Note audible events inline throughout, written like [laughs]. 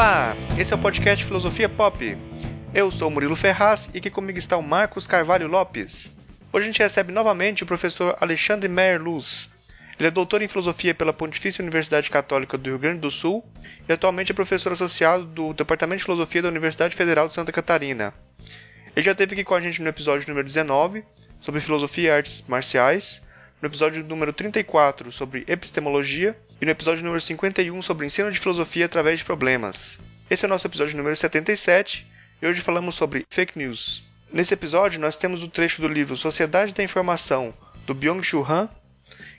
Olá, esse é o podcast Filosofia Pop. Eu sou Murilo Ferraz e aqui comigo está o Marcos Carvalho Lopes. Hoje a gente recebe novamente o professor Alexandre Meyer Luz. Ele é doutor em filosofia pela Pontifícia Universidade Católica do Rio Grande do Sul e atualmente é professor associado do Departamento de Filosofia da Universidade Federal de Santa Catarina. Ele já esteve aqui com a gente no episódio número 19, sobre filosofia e artes marciais, no episódio número 34, sobre epistemologia, e no episódio número 51, sobre ensino de filosofia através de problemas. Esse é o nosso episódio número 77, e hoje falamos sobre fake news. Nesse episódio, nós temos o trecho do livro Sociedade da Informação, do Byung-Chul Han,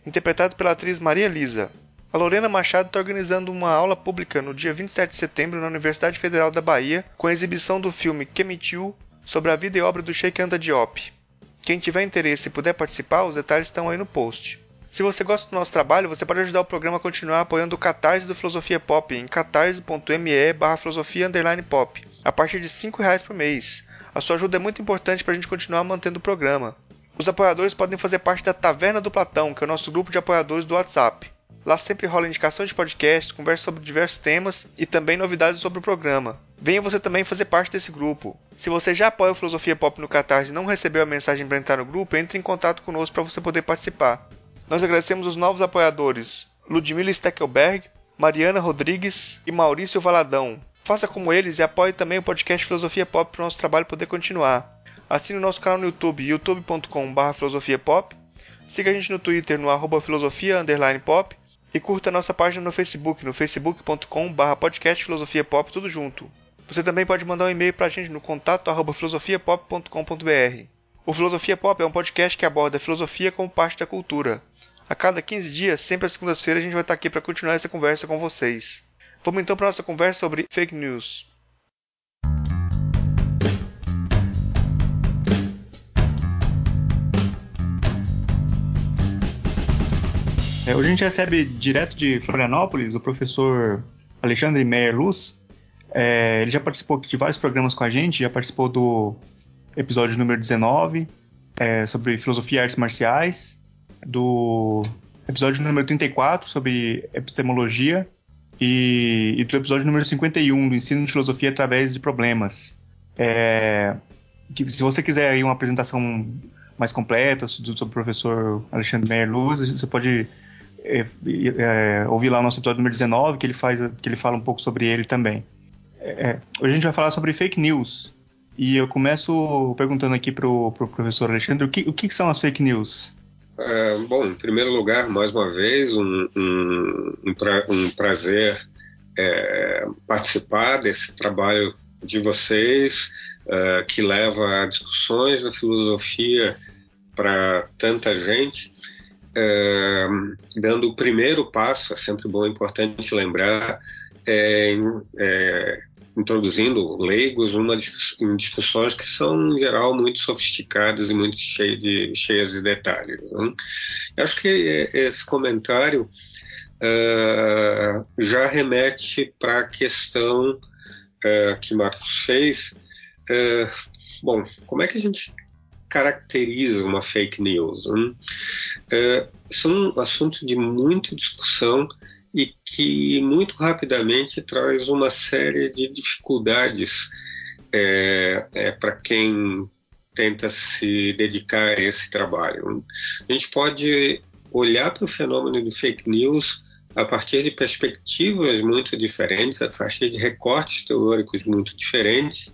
interpretado pela atriz Maria Lisa. A Lorena Machado está organizando uma aula pública no dia 27 de setembro na Universidade Federal da Bahia, com a exibição do filme Kemitiu sobre a vida e obra do Sheikh Anta Diop. Quem tiver interesse e puder participar, os detalhes estão aí no post. Se você gosta do nosso trabalho, você pode ajudar o programa a continuar apoiando o Catarse do Filosofia Pop em catarse.me barra pop, a partir de R$ reais por mês. A sua ajuda é muito importante para a gente continuar mantendo o programa. Os apoiadores podem fazer parte da Taverna do Platão, que é o nosso grupo de apoiadores do WhatsApp. Lá sempre rola indicações de podcasts, conversa sobre diversos temas e também novidades sobre o programa. Venha você também fazer parte desse grupo. Se você já apoia o Filosofia Pop no Catarse e não recebeu a mensagem para entrar no grupo, entre em contato conosco para você poder participar. Nós agradecemos os novos apoiadores Ludmila Steckelberg, Mariana Rodrigues e Maurício Valadão. Faça como eles e apoie também o podcast Filosofia Pop para o nosso trabalho poder continuar. Assine o nosso canal no YouTube, youtube.com.br filosofiapop. Siga a gente no Twitter no arroba filosofia pop e curta a nossa página no Facebook, no facebook.com.br podcast Filosofia Pop, tudo junto. Você também pode mandar um e-mail para a gente no contato arroba filosofiapop.com.br. O Filosofia Pop é um podcast que aborda a filosofia como parte da cultura. A cada 15 dias, sempre às segundas-feiras, a gente vai estar aqui para continuar essa conversa com vocês. Vamos então para a nossa conversa sobre fake news. É, hoje a gente recebe direto de Florianópolis o professor Alexandre Meyer Luz. É, ele já participou de vários programas com a gente, já participou do episódio número 19 é, sobre filosofia e artes marciais, do episódio número 34 sobre epistemologia e, e do episódio número 51 do ensino de filosofia através de problemas. É, que, se você quiser aí uma apresentação mais completa sobre o professor Alexandre Meyer Luz, você pode é, é, ouvir lá o nosso episódio número 19, que ele, faz, que ele fala um pouco sobre ele também. É, hoje a gente vai falar sobre fake news. E eu começo perguntando aqui para o pro professor Alexandre, o que, o que são as fake news? É, bom, em primeiro lugar, mais uma vez, um, um, um, pra, um prazer é, participar desse trabalho de vocês, é, que leva a discussões da filosofia para tanta gente, é, dando o primeiro passo, é sempre bom, importante lembrar, é, é, introduzindo leigos uma, em discussões que são, em geral, muito sofisticadas e muito cheias de, cheias de detalhes. Né? Acho que esse comentário já remete para a questão que Marcos fez. Bom, como é que a gente caracteriza uma fake news? Né? são assuntos de muita discussão e que muito rapidamente traz uma série de dificuldades é, é, para quem tenta se dedicar a esse trabalho. A gente pode olhar para o fenômeno de fake news a partir de perspectivas muito diferentes, a partir de recortes teóricos muito diferentes,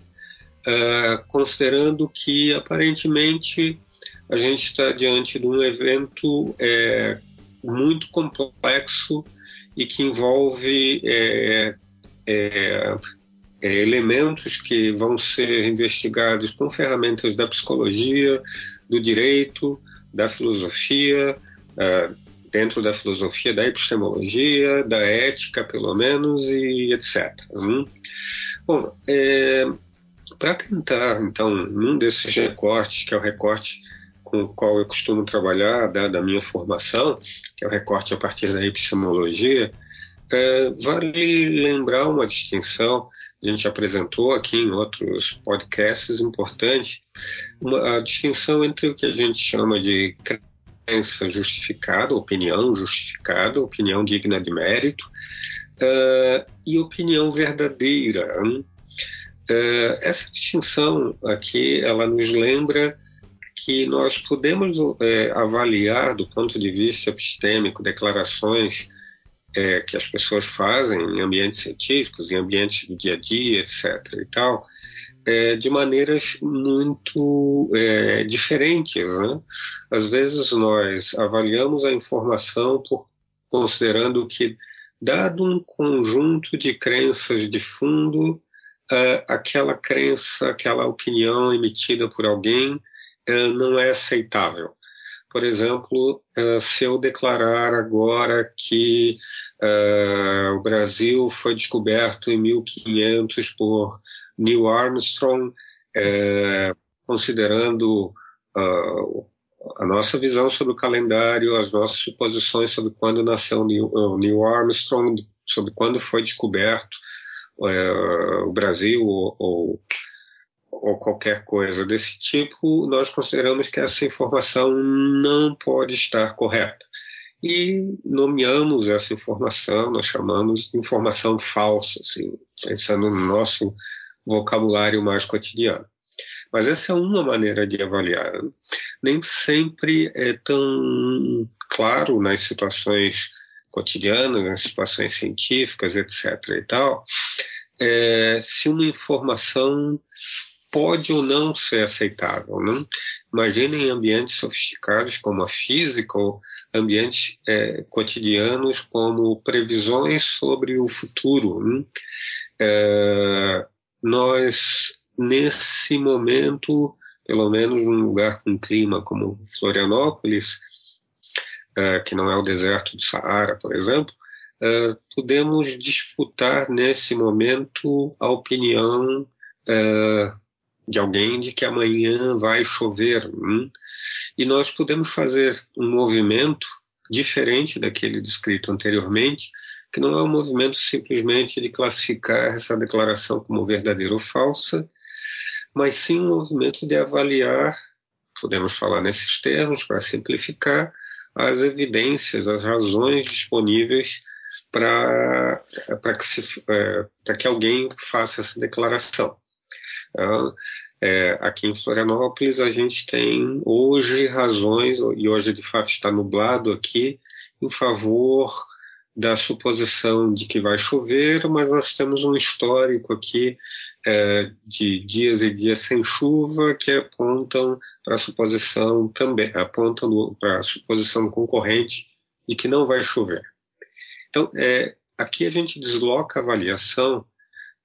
uh, considerando que aparentemente a gente está diante de um evento é, muito complexo e que envolve é, é, é, elementos que vão ser investigados com ferramentas da psicologia, do direito, da filosofia, uh, dentro da filosofia, da epistemologia, da ética, pelo menos, e etc. Hum? Bom, é, para tentar, então, num desses recortes, que é o recorte com o qual eu costumo trabalhar, dada a minha formação, que é o recorte a partir da epistemologia, é, vale lembrar uma distinção, a gente apresentou aqui em outros podcasts importante, uma, a distinção entre o que a gente chama de crença justificada, opinião justificada, opinião digna de mérito, uh, e opinião verdadeira. Uh, essa distinção aqui, ela nos lembra que nós podemos é, avaliar do ponto de vista epistêmico declarações é, que as pessoas fazem em ambientes científicos, em ambientes do dia a dia, etc. e tal, é, de maneiras muito é, diferentes. Né? Às vezes nós avaliamos a informação por considerando que, dado um conjunto de crenças de fundo, é, aquela crença, aquela opinião emitida por alguém é, não é aceitável. Por exemplo, é, se eu declarar agora que o Brasil foi descoberto em 1500 por Neil Armstrong, considerando a nossa visão sobre o calendário, as nossas suposições sobre quando nasceu Neil, Armstrong, sobre quando foi descoberto o Brasil ou, ou, ou, qualquer coisa desse tipo, nós consideramos que essa informação não pode estar correta. E nomeamos essa informação, nós chamamos de informação falsa, assim, pensando no nosso vocabulário mais cotidiano. Mas essa é uma maneira de avaliar. Nem sempre é tão claro nas situações cotidianas, nas situações científicas, etc. e tal, é, se uma informação pode ou não ser aceitável. Né? Imaginem ambientes sofisticados como a física ou ambientes é, cotidianos como previsões sobre o futuro. Né? É, nós, nesse momento, pelo menos num lugar com clima como Florianópolis, uh, que não é o deserto do Saara, por exemplo, uh, podemos disputar nesse momento a opinião uh, de alguém de que amanhã vai chover. Hum? E nós podemos fazer um movimento diferente daquele descrito anteriormente, que não é um movimento simplesmente de classificar essa declaração como verdadeira ou falsa, mas sim um movimento de avaliar, podemos falar nesses termos para simplificar, as evidências, as razões disponíveis para que, é, que alguém faça essa declaração. Então, é, aqui em Florianópolis a gente tem hoje razões, e hoje de fato está nublado aqui, em favor da suposição de que vai chover, mas nós temos um histórico aqui é, de dias e dias sem chuva que apontam para a suposição também, apontam para a suposição concorrente de que não vai chover. Então, é, aqui a gente desloca a avaliação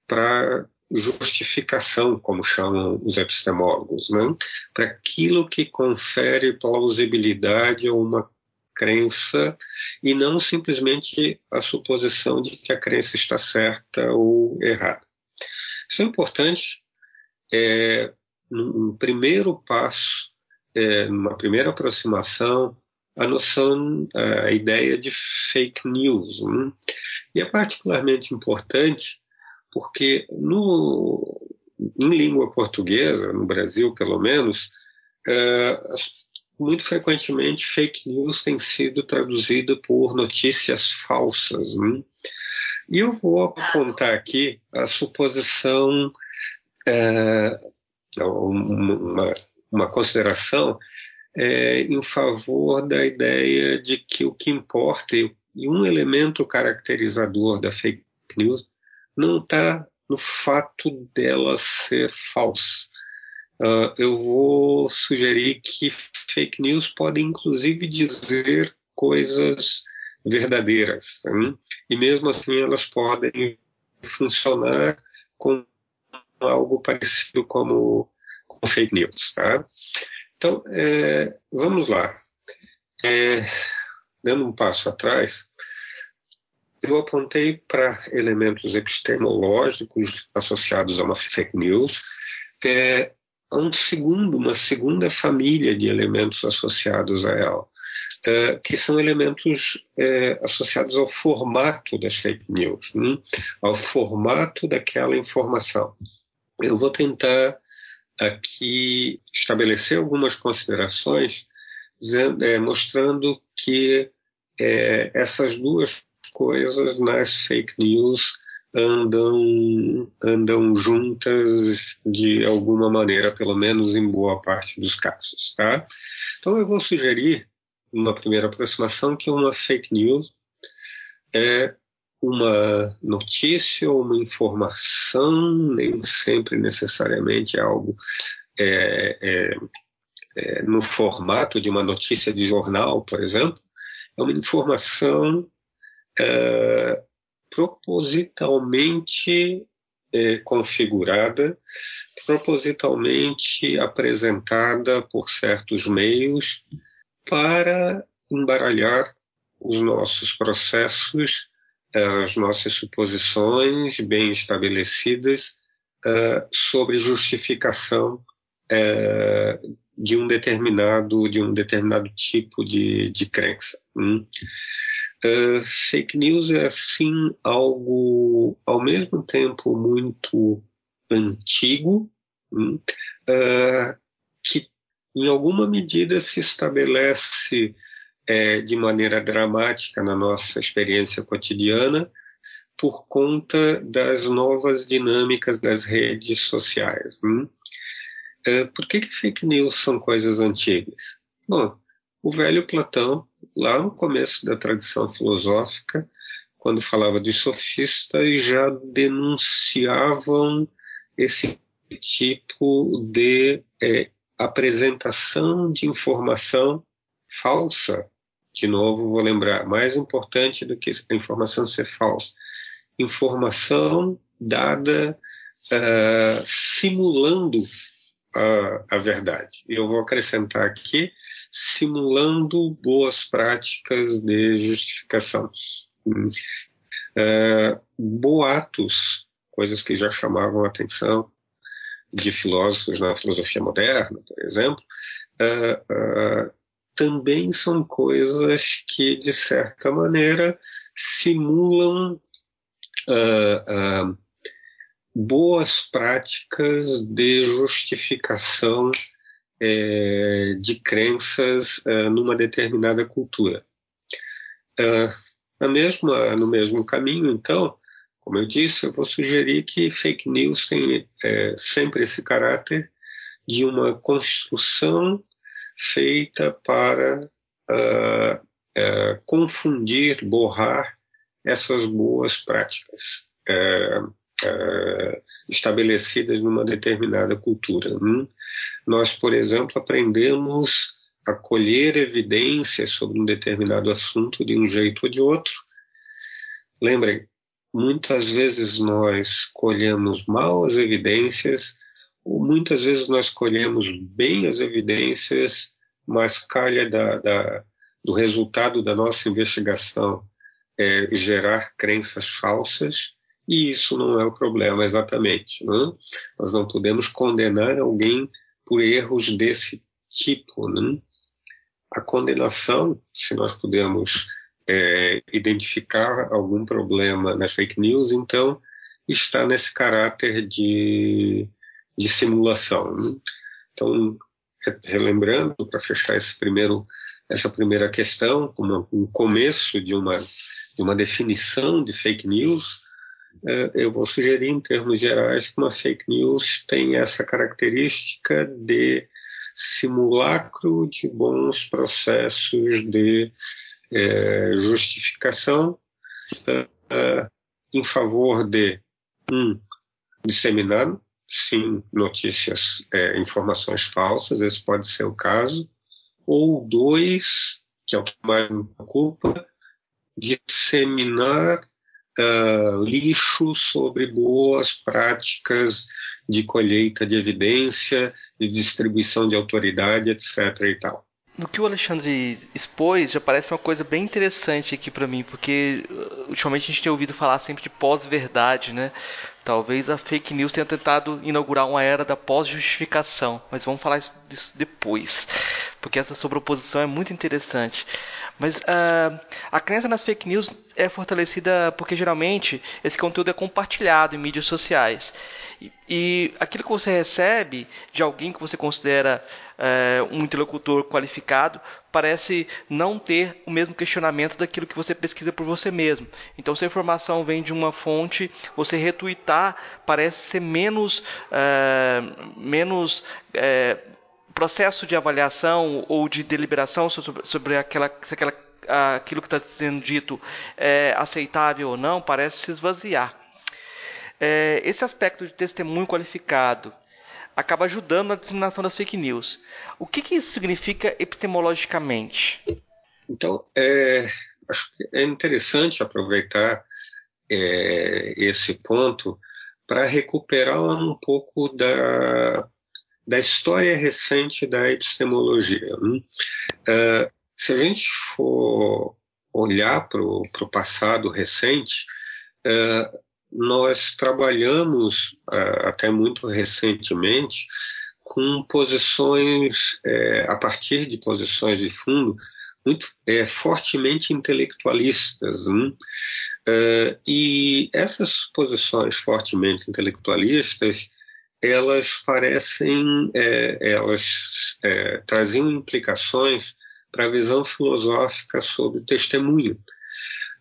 para justificação, como chamam os epistemólogos, né? para aquilo que confere plausibilidade a uma crença e não simplesmente a suposição de que a crença está certa ou errada. Isso é importante. É, num primeiro passo, é, numa primeira aproximação, a noção, a ideia de fake news. Hein? E é particularmente importante porque no, em língua portuguesa, no Brasil pelo menos, é, muito frequentemente fake news tem sido traduzida por notícias falsas. Né? E eu vou apontar aqui a suposição, é, uma, uma, consideração é, em favor da ideia de que o que importa e um elemento caracterizador da fake news não está no fato dela ser falsa, Uh, eu vou sugerir que fake news podem inclusive dizer coisas verdadeiras. Né? E mesmo assim elas podem funcionar com algo parecido como, como fake news. Tá? Então, é, vamos lá. É, dando um passo atrás, eu apontei para elementos epistemológicos associados a uma fake news, é, um segundo, uma segunda família de elementos associados a ela, é, que são elementos é, associados ao formato das fake news, né? ao formato daquela informação. Eu vou tentar aqui estabelecer algumas considerações dizendo, é, mostrando que essas duas coisas nas fake news andam, andam juntas de alguma maneira, pelo menos em boa parte dos casos. Tá? Então eu vou sugerir, uma primeira aproximação, que uma fake news é uma notícia ou uma informação, nem sempre necessariamente é algo é, é, é, no formato de uma notícia de jornal, por exemplo, é uma informação é, propositalmente é, configurada, propositalmente apresentada por certos meios para embaralhar os nossos processos, é, as nossas suposições bem estabelecidas é, sobre justificação de um determinado de um determinado tipo de, de crença. Hum? Uh, fake news é assim algo ao mesmo tempo muito antigo, uh, que em alguma medida se estabelece é, de maneira dramática na nossa experiência cotidiana por conta das novas dinâmicas das redes sociais. Hum? Por que, que fake news são coisas antigas? Bom, o velho Platão lá no começo da tradição filosófica, quando falava de sofistas, já denunciavam esse tipo de é, apresentação de informação falsa. De novo, vou lembrar, mais importante do que a informação ser falsa, informação dada uh, simulando a, a verdade. Eu vou acrescentar aqui simulando boas práticas de justificação. Uh, boatos, coisas que já chamavam a atenção de filósofos na filosofia moderna, por exemplo, uh, uh, também são coisas que, de certa maneira, simulam boas práticas de justificação é, de crenças é, numa determinada cultura. É, mesma, no mesmo caminho, então, como eu disse, eu vou sugerir que fake news tem é, sempre esse caráter de uma construção feita para uh, uh, confundir, borrar essas boas práticas. Uh, uh, estabelecidas numa determinada cultura. Hum? Nós, por exemplo, aprendemos a colher evidências sobre um determinado assunto de um jeito ou de outro. Lembrem, muitas vezes nós colhemos mal as evidências, ou muitas vezes nós colhemos bem as evidências, mas calha da, da, do resultado da nossa investigação é, gerar crenças falsas e isso não é o problema exatamente. Né? Nós não podemos condenar alguém por erros desse tipo. Né? A condenação, se nós pudermos é, identificar algum problema nas fake news, então está nesse caráter de, de simulação. Né? Então, relembrando, para fechar esse primeiro, essa primeira questão, como um começo de uma, de uma definição de fake news, eu vou sugerir em termos gerais que uma fake news tem essa característica de simulacro de bons processos de é, justificação uh, em favor de um disseminar sim notícias, é, informações falsas, esse pode ser o caso, ou dois, que é o que mais me preocupa, disseminar uh, lixo sobre boas práticas de colheita de evidência, de distribuição de autoridade, etc. e tal. No que o Alexandre expôs, já parece uma coisa bem interessante aqui para mim, porque uh, ultimamente a gente tem ouvido falar sempre de pós-verdade, né? Talvez a fake news tenha tentado inaugurar uma era da pós-justificação, mas vamos falar disso depois, porque essa sobreposição é muito interessante. Mas uh, a crença nas fake news é fortalecida porque geralmente esse conteúdo é compartilhado em mídias sociais. E, e aquilo que você recebe de alguém que você considera é, um interlocutor qualificado parece não ter o mesmo questionamento daquilo que você pesquisa por você mesmo. Então, se a informação vem de uma fonte, você retuitar parece ser menos, é, menos é, processo de avaliação ou de deliberação sobre, sobre aquela, se aquela, aquilo que está sendo dito é aceitável ou não, parece se esvaziar. É, esse aspecto de testemunho qualificado acaba ajudando na disseminação das fake news. O que, que isso significa epistemologicamente? Então, é, acho que é interessante aproveitar é, esse ponto para recuperar um pouco da, da história recente da epistemologia. Uh, se a gente for olhar para o passado recente, uh, nós trabalhamos uh, até muito recentemente com posições, a partir de posições de fundo, muito é, fortemente intelectualistas. Hein? e essas posições fortemente intelectualistas elas parecem, é, elas é, traziam implicações para a visão filosófica sobre testemunho.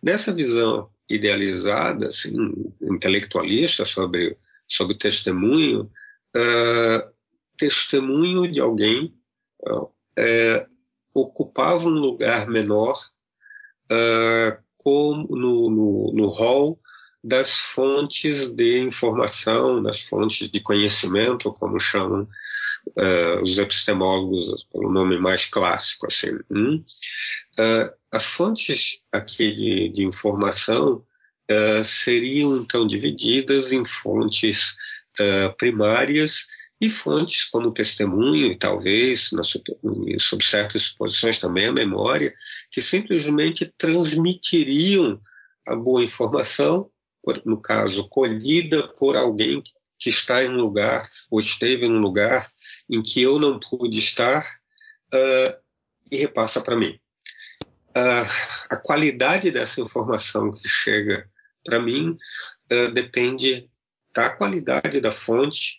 Nessa visão idealizada, assim, intelectualista sobre, sobre testemunho, uh, testemunho de alguém uh, ocupava um lugar menor uh, como no, no, no hall das fontes de informação, das fontes de conhecimento, como chamam uh, os epistemólogos pelo nome mais clássico. Assim. Hum? Uh, as fontes aqui de, de informação uh, seriam então divididas em fontes primárias e fontes como testemunho e talvez na, sob certas posições também a memória, que simplesmente transmitiriam a boa informação no caso, colhida por alguém que está em um lugar ou esteve em um lugar em que eu não pude estar uh, e repassa para mim. Uh, a qualidade dessa informação que chega para mim uh, depende da qualidade da fonte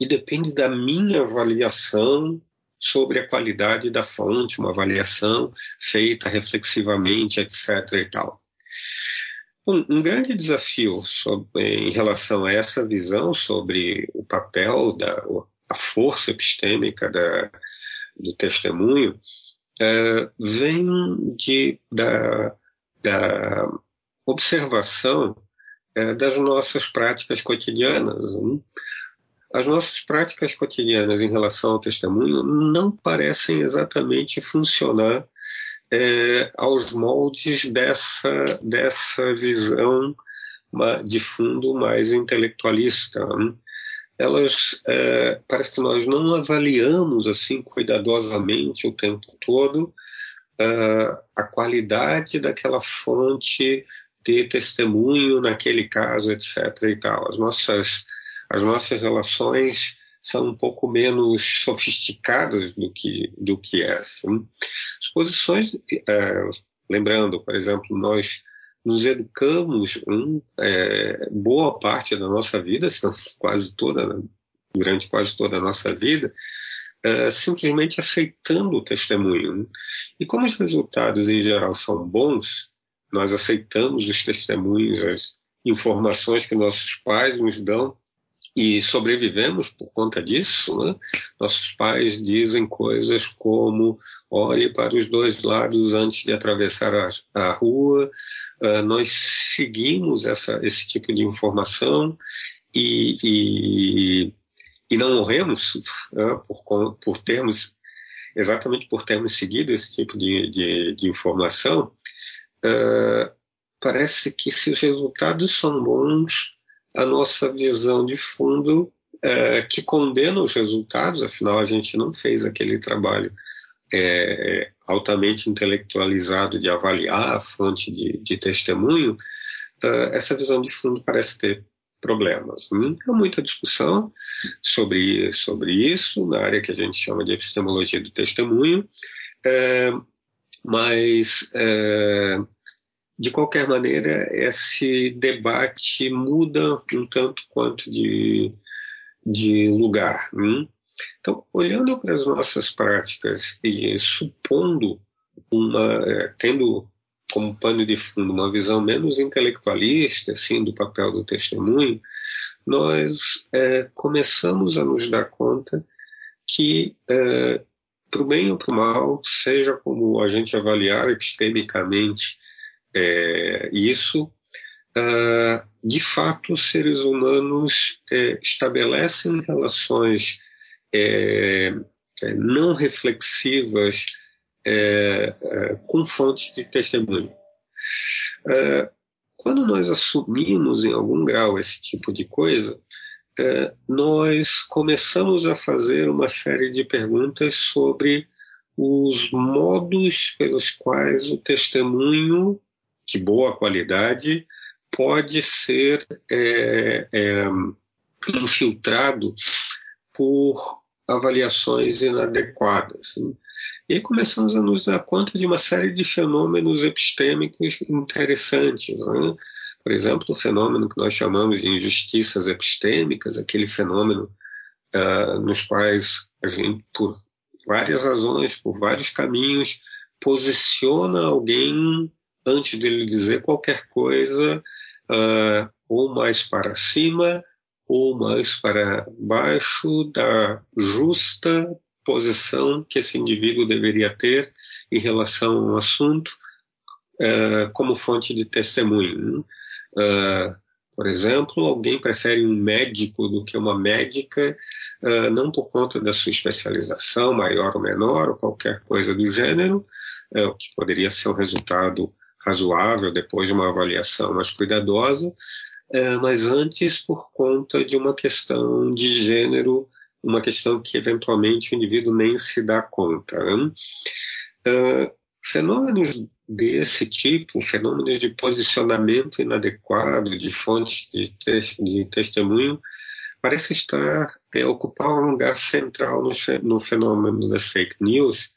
e depende da minha avaliação sobre a qualidade da fonte, uma avaliação feita reflexivamente, etc. e tal. Um, um grande desafio sobre, em relação a essa visão sobre o papel da a força epistêmica da, do testemunho é, vem de, da, da observação é, das nossas práticas cotidianas. Hein? As nossas práticas cotidianas em relação ao testemunho não parecem exatamente funcionar é, aos moldes dessa, dessa visão de fundo mais intelectualista. Né? Elas, é, parece que nós não avaliamos assim cuidadosamente o tempo todo é, a qualidade daquela fonte de testemunho naquele caso, etc. E tal. As nossas, as nossas relações são um pouco menos sofisticadas do que, do que essa. As posições, é, lembrando, por exemplo, nós nos educamos um, é, boa parte da nossa vida, quase toda, durante quase toda a nossa vida, é, simplesmente aceitando o testemunho. E como os resultados em geral são bons, nós aceitamos os testemunhos, as informações que nossos pais nos dão e sobrevivemos por conta disso. Né? Nossos pais dizem coisas como: olhe para os dois lados antes de atravessar a, a rua. Uh, nós seguimos essa, esse tipo de informação e, e, e não morremos uh, por, por termos, exatamente por termos seguido esse tipo de, de, de informação. Uh, parece que se os resultados são bons, a nossa visão de fundo é, que condena os resultados, afinal a gente não fez aquele trabalho é, altamente intelectualizado de avaliar a fonte de, de testemunho, é, essa visão de fundo parece ter problemas. Hum, há muita discussão sobre, sobre isso na área que a gente chama de epistemologia do testemunho, é, mas é, de qualquer maneira, esse debate muda um tanto quanto de, de lugar. Hein? Então, olhando para as nossas práticas e supondo uma, é, tendo como pano de fundo uma visão menos intelectualista, assim, do papel do testemunho, nós é, começamos a nos dar conta que, é, para o bem ou para o mal, seja como a gente avaliar epistemicamente é, isso, é, de fato, os seres humanos é, estabelecem relações é, não reflexivas é, é, com fontes de testemunho. É, quando nós assumimos em algum grau esse tipo de coisa, é, nós começamos a fazer uma série de perguntas sobre os modos pelos quais o testemunho de boa qualidade pode ser é, é, infiltrado por avaliações inadequadas. E aí começamos a nos dar conta de uma série de fenômenos epistêmicos interessantes. Né? Por exemplo, o fenômeno que nós chamamos de injustiças epistêmicas, aquele fenômeno uh, nos quais a gente, por várias razões, por vários caminhos, posiciona alguém antes de ele dizer qualquer coisa, uh, ou mais para cima, ou mais para baixo da justa posição que esse indivíduo deveria ter em relação a um assunto uh, como fonte de testemunho. Uh, por exemplo, alguém prefere um médico do que uma médica, uh, não por conta da sua especialização, maior ou menor, ou qualquer coisa do gênero, o que poderia ser um resultado razoável depois de uma avaliação mais cuidadosa, mas antes por conta de uma questão de gênero uma questão que eventualmente o indivíduo nem se dá conta. Né? Uh, fenômenos desse tipo, fenômenos de posicionamento inadequado de fontes de, te de testemunho, parece estar é, ocupar um lugar central no, no fenômeno das fake news,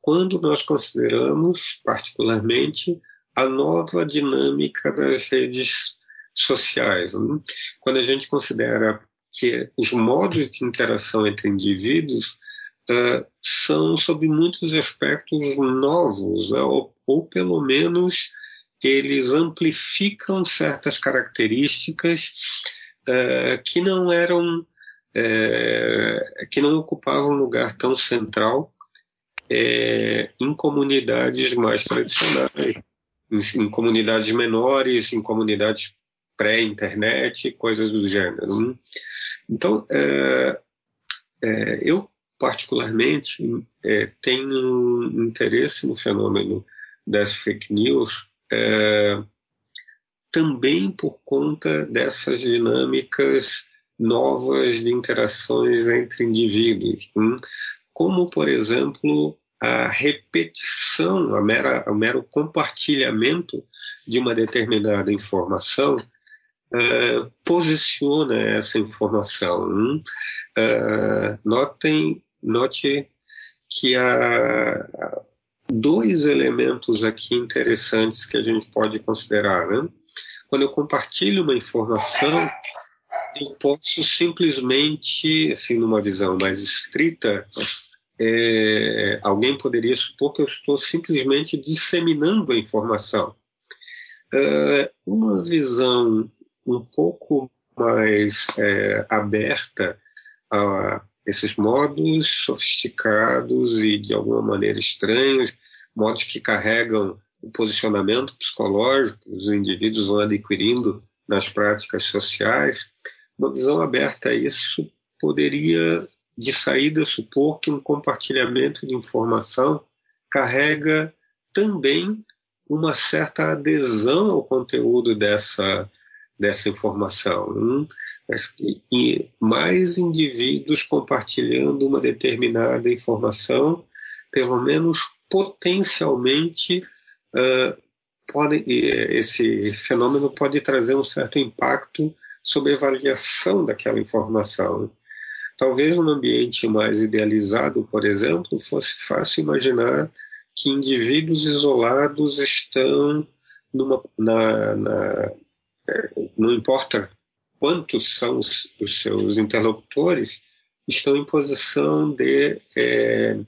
quando nós consideramos, particularmente, a nova dinâmica das redes sociais. Né? Quando a gente considera que os modos de interação entre indivíduos uh, são, sob muitos aspectos, novos, né? ou, ou, pelo menos eles amplificam certas características uh, que não eram, uh, que não ocupavam um lugar tão central em comunidades mais tradicionais, em, em comunidades menores, em comunidades pré-internet, coisas do gênero. Né? Então, é, é, eu particularmente é, tenho interesse no fenômeno das fake news é, também por conta dessas dinâmicas novas de interações entre indivíduos, hein? como, por exemplo, a repetição, a mera, o mero compartilhamento de uma determinada informação uh, posiciona essa informação. Uh, notem, note que há dois elementos aqui interessantes que a gente pode considerar. Né? Quando eu compartilho uma informação, eu posso simplesmente, assim, numa visão mais estrita, é, alguém poderia supor que eu estou simplesmente disseminando a informação. Uh, uma visão um pouco mais é, aberta a esses modos sofisticados e de alguma maneira estranhos, modos que carregam o posicionamento psicológico os indivíduos vão adquirindo nas práticas sociais. Uma visão aberta a isso poderia, de saída, supor que um compartilhamento de informação carrega também uma certa adesão ao conteúdo dessa dessa informação. Hum? E mais indivíduos compartilhando uma determinada informação, pelo menos potencialmente, uh, pode, esse fenômeno pode trazer um certo impacto sobre a avaliação daquela informação. Talvez num ambiente mais idealizado, por exemplo, fosse fácil imaginar que indivíduos isolados estão numa, na, na não importa quantos são os, os, seus interlocutores, estão em posição de é,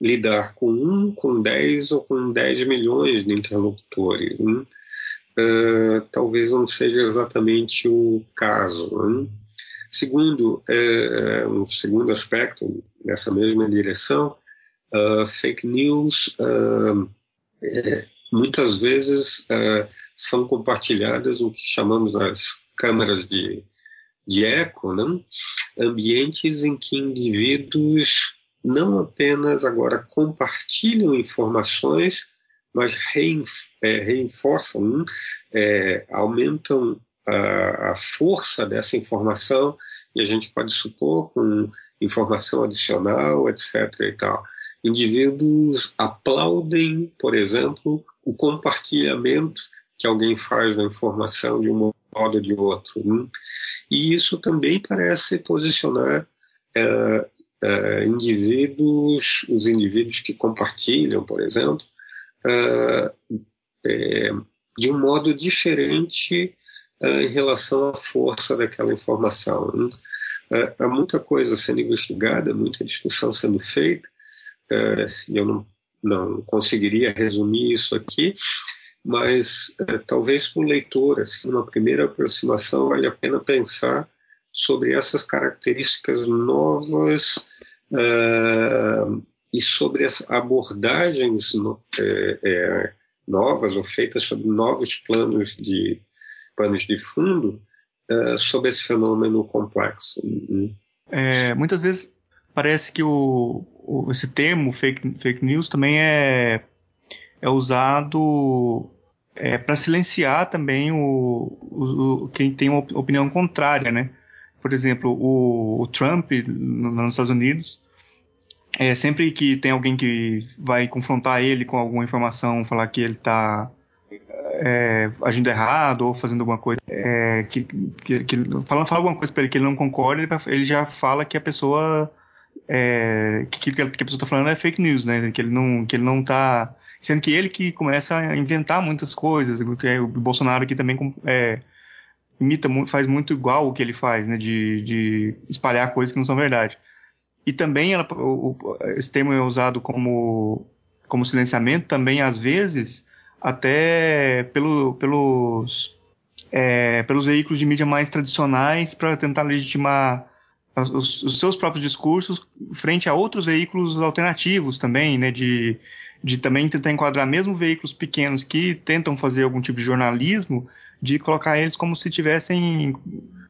lidar com um, com dez ou com dez milhões de interlocutores. Uh, talvez não seja exatamente o caso. Hein? Segundo, é, um segundo aspecto nessa mesma direção, uh, fake news uh, é, muitas vezes são compartilhadas o que chamamos as câmaras de, de eco, né? ambientes em que indivíduos não apenas agora compartilham informações, mas reenf é, reforçam, é, aumentam a, força dessa informação e a gente pode supor com informação adicional, etc. E tal. Indivíduos aplaudem, por exemplo, o compartilhamento que alguém faz da informação de um modo ou de outro. Né? E isso também parece posicionar é, uh, indivíduos, os indivíduos que compartilham, por exemplo, uh, é, de um modo diferente em relação à força daquela informação. Né? há muita coisa sendo investigada, muita discussão sendo feita, e eu não, não conseguiria resumir isso aqui, mas talvez para o leitor, assim, uma primeira aproximação, vale a pena pensar sobre essas características novas e sobre as abordagens no, é, é, novas ou feitas sobre novos planos de planos de fundo uh, sobre esse fenômeno complexo. É, muitas vezes parece que o, o, esse termo fake, fake news também é, é usado é, para silenciar também o, o, quem tem uma opinião contrária, né? por exemplo, o, o Trump no, nos Estados Unidos, é, sempre que tem alguém que vai confrontar ele com alguma informação, falar que ele está é, agindo errado ou fazendo alguma coisa, é, que, que, que fala, fala alguma coisa para ele que ele não concorda, ele, ele, já fala que a pessoa é, que, que, a pessoa está falando é fake news, né? Que ele não que ele não está sendo que ele que começa a inventar muitas coisas, que é o Bolsonaro aqui também é, imita faz muito igual o que ele faz, né, de, de espalhar coisas que não são verdade. E também ela, o, esse termo é usado como, como silenciamento também às vezes até pelo, pelos é, pelos veículos de mídia mais tradicionais para tentar legitimar os, os, seus próprios discursos frente a outros veículos alternativos também, né, de, de também tentar enquadrar mesmo veículos pequenos que tentam fazer algum tipo de jornalismo de colocar eles como se tivessem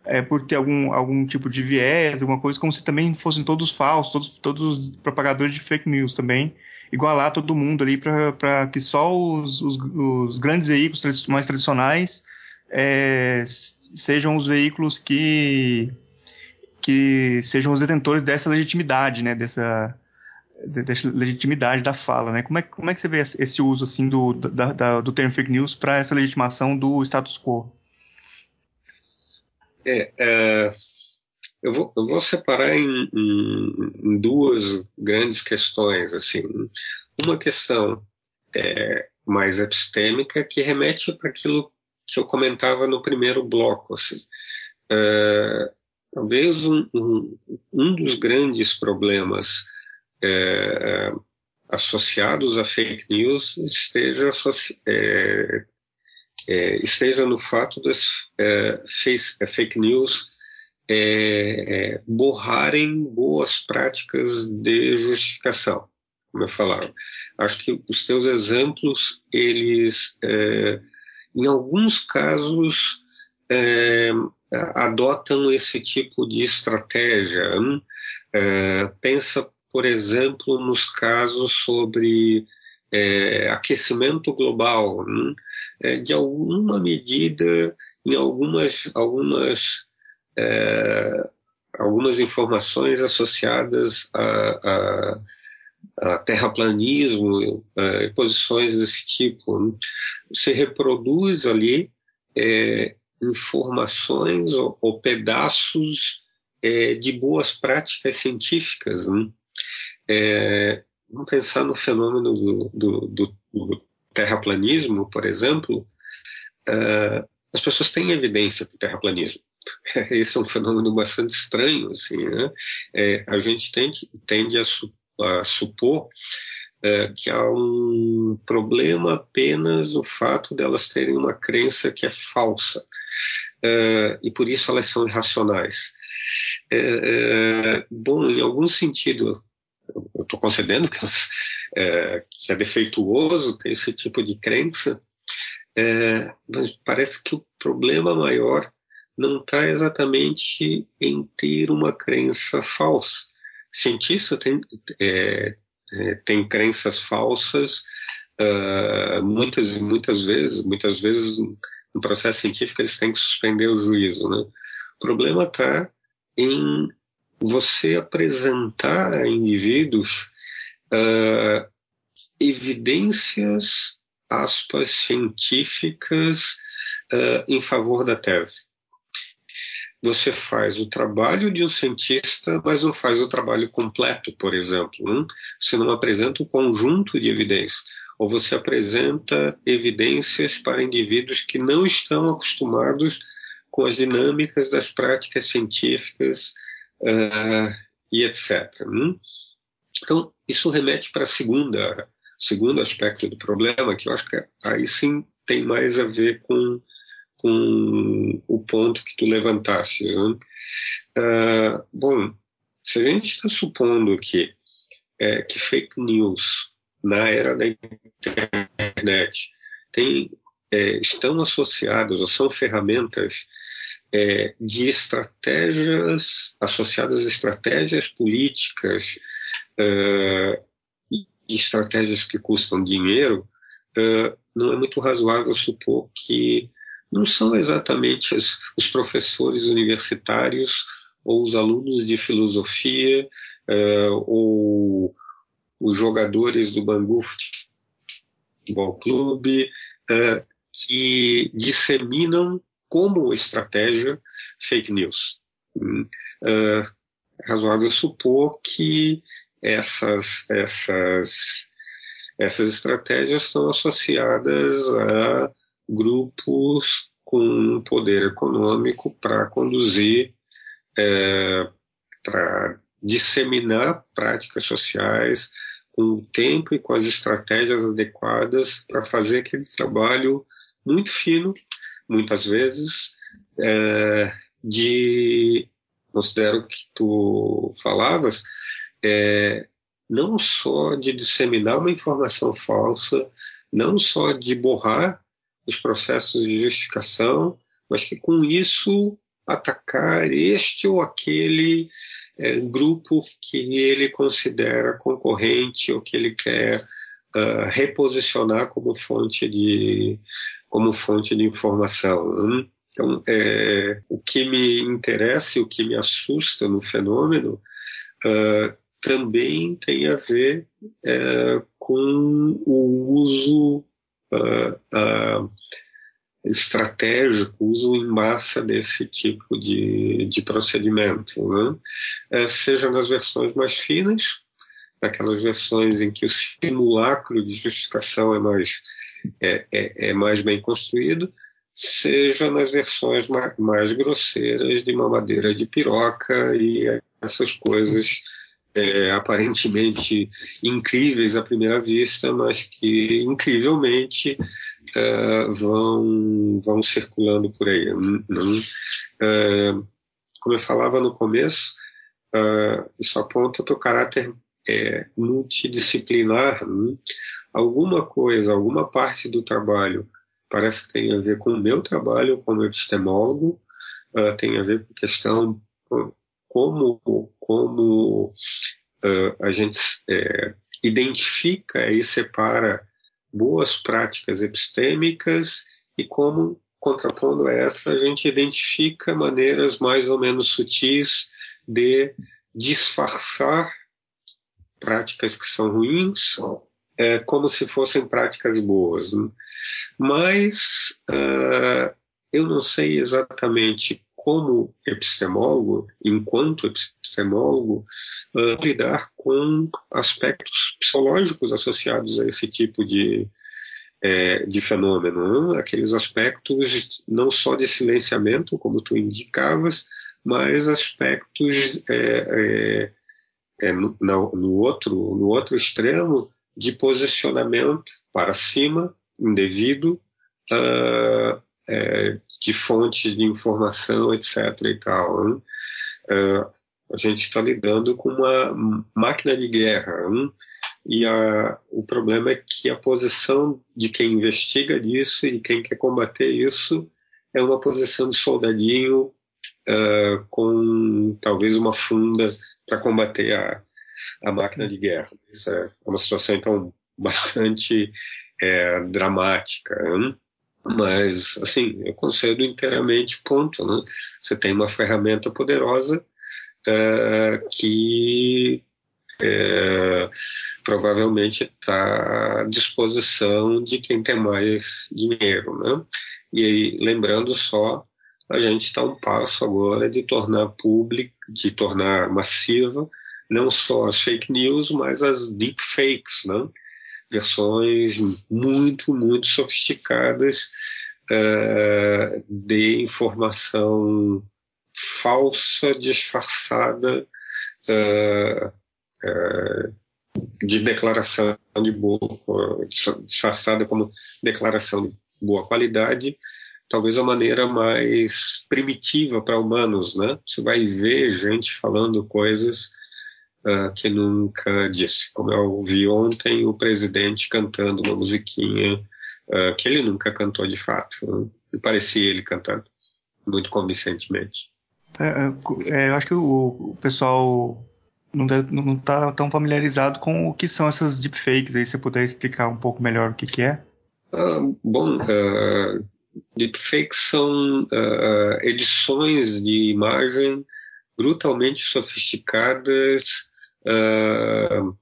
é, por ter algum, algum tipo de viés, alguma coisa, como se também fossem todos falsos, todos, todos propagadores de fake news também, igualar todo mundo ali para que só os, os, os, grandes veículos mais tradicionais é, sejam os veículos que que sejam os detentores dessa legitimidade, né, dessa da legitimidade da fala, né? Como é, como é que você vê esse uso assim do, da, da, do termo fake news para essa legitimação do status quo? É, é eu, vou, eu, vou, separar em, em, em, duas grandes questões, assim. Uma questão é, mais epistêmica que remete para aquilo que eu comentava no primeiro bloco, assim. É, talvez um, um, um dos grandes problemas é, é, associados a fake news esteja, é, é, esteja no fato das é, é, borrarem boas práticas de justificação, como eu falava. Acho que os teus exemplos, eles, em alguns casos, adotam esse tipo de estratégia. Hum? pensa por exemplo, nos casos sobre é, aquecimento global, é, de alguma medida, em algumas, algumas, é, algumas informações associadas a, a, a terraplanismo, é, posições desse tipo, se reproduz ali é, informações ou, ou pedaços é, de boas práticas científicas. Né? É, vamos pensar no fenômeno do, do, do, do terraplanismo, por exemplo. Uh, as pessoas têm evidência do terraplanismo. [laughs] esse é um fenômeno bastante estranho, assim, né? É, a gente tende, tende a, su, a supor é, que há um problema apenas no fato delas terem uma crença que é falsa é, e por isso elas são irracionais. É, é bom, em algum sentido, eu estou concedendo que, elas, é, que, é, defeituoso ter esse tipo de crença, é, mas parece que o problema maior não está exatamente em ter uma crença falsa. Cientista tem, é, é, tem crenças falsas uh, muitas muitas vezes, muitas vezes no processo científico eles têm que suspender o juízo, né? O problema está em você apresentar a indivíduos uh, evidências, aspas, científicas uh, em favor da tese. Você faz o trabalho de um cientista, mas não faz o trabalho completo, por exemplo. Você não apresenta um conjunto de evidências. Ou você apresenta evidências para indivíduos que não estão acostumados com as dinâmicas das práticas científicas uh, e etc. Então, isso remete para a segunda, segundo aspecto do problema, que eu acho que aí sim tem mais a ver com, com o ponto que tu levantaste. Né? Uh, bom, se a gente está supondo que, é, que fake news na era da internet tem, é, estão associadas ou são ferramentas é, de estratégias associadas a estratégias políticas uh, e estratégias que custam dinheiro, uh, não é muito razoável supor que não são exatamente os, professores universitários ou os alunos de filosofia uh, ou os jogadores do Bangu Futebol Clube que disseminam como estratégia fake news. Hum, uh, é razoável supor que essas, essas, essas estratégias estão associadas a grupos com poder econômico para conduzir, é, para disseminar práticas sociais com o tempo e com as estratégias adequadas para fazer aquele trabalho muito fino muitas vezes, é, de, considero que tu falavas, é, não só de disseminar uma informação falsa, não só de borrar os processos de justificação, mas que com isso atacar este ou aquele é, grupo que ele considera concorrente ou que ele quer uh, reposicionar como fonte de, como fonte de informação. Né? Então, é, o que me interessa e o que me assusta no fenômeno uh, também tem a ver uh, com o uso uh, estratégico, uso em massa desse tipo de, de procedimento, né? É, seja nas versões mais finas, naquelas versões em que o simulacro de justificação é mais é, é, é mais bem construído, seja nas versões mais, mais grosseiras de mamadeira de piroca e essas coisas é, aparentemente incríveis à primeira vista, mas que incrivelmente é, vão, vão circulando por aí. É, como eu falava no começo, é, isso aponta para o caráter é, multidisciplinar. Né? alguma coisa, alguma parte do trabalho parece que tem a ver com o meu trabalho como epistemólogo, uh, tem a ver com questão como, como uh, a gente é, identifica e separa boas práticas epistêmicas e como, contrapondo a essa, a gente identifica maneiras mais ou menos sutis de disfarçar práticas que são ruins é, como se fossem práticas boas. Né? Mas uh, eu não sei exatamente como epistemólogo, enquanto epistemólogo, uh, lidar com aspectos psicológicos associados a esse tipo de, é, de fenômeno, né? aqueles aspectos não só de silenciamento, como tu indicavas, mas aspectos é, é, é no, no, outro, no outro extremo de posicionamento para cima, indevido, uh, de fontes de informação, etc. e tal. Né? Uh, a gente está lidando com uma máquina de guerra. Hein? E a, o problema é que a posição de quem investiga disso e quem quer combater isso é uma posição de soldadinho uh, com talvez uma funda para combater a, a máquina de guerra. Isso é uma situação, então, bastante é, dramática. Hein? Mas, assim, eu concedo inteiramente ponto. Né? Você tem uma ferramenta poderosa uh, que é, provavelmente está à disposição de quem tem mais dinheiro, né? E aí, lembrando só, a gente está um passo agora de tornar público, de tornar massiva não só as fake news, mas as deep fakes, né? Versões muito, muito sofisticadas uh, de informação falsa, disfarçada, uh, é, de declaração de boa, disfarçada como declaração de boa qualidade, talvez a maneira mais primitiva para humanos, né? Você vai ver gente falando coisas uh, que nunca disse. Como eu ouvi ontem o presidente cantando uma musiquinha uh, que ele nunca cantou de fato. Né? Parecia ele cantando muito convincentemente. É, é, é eu acho que o, o pessoal não está tão familiarizado com o que são essas deepfakes. Aí você puder explicar um pouco melhor o que, que é? Ah, bom, uh, deepfakes são uh, edições de imagem brutalmente sofisticadas. Uh,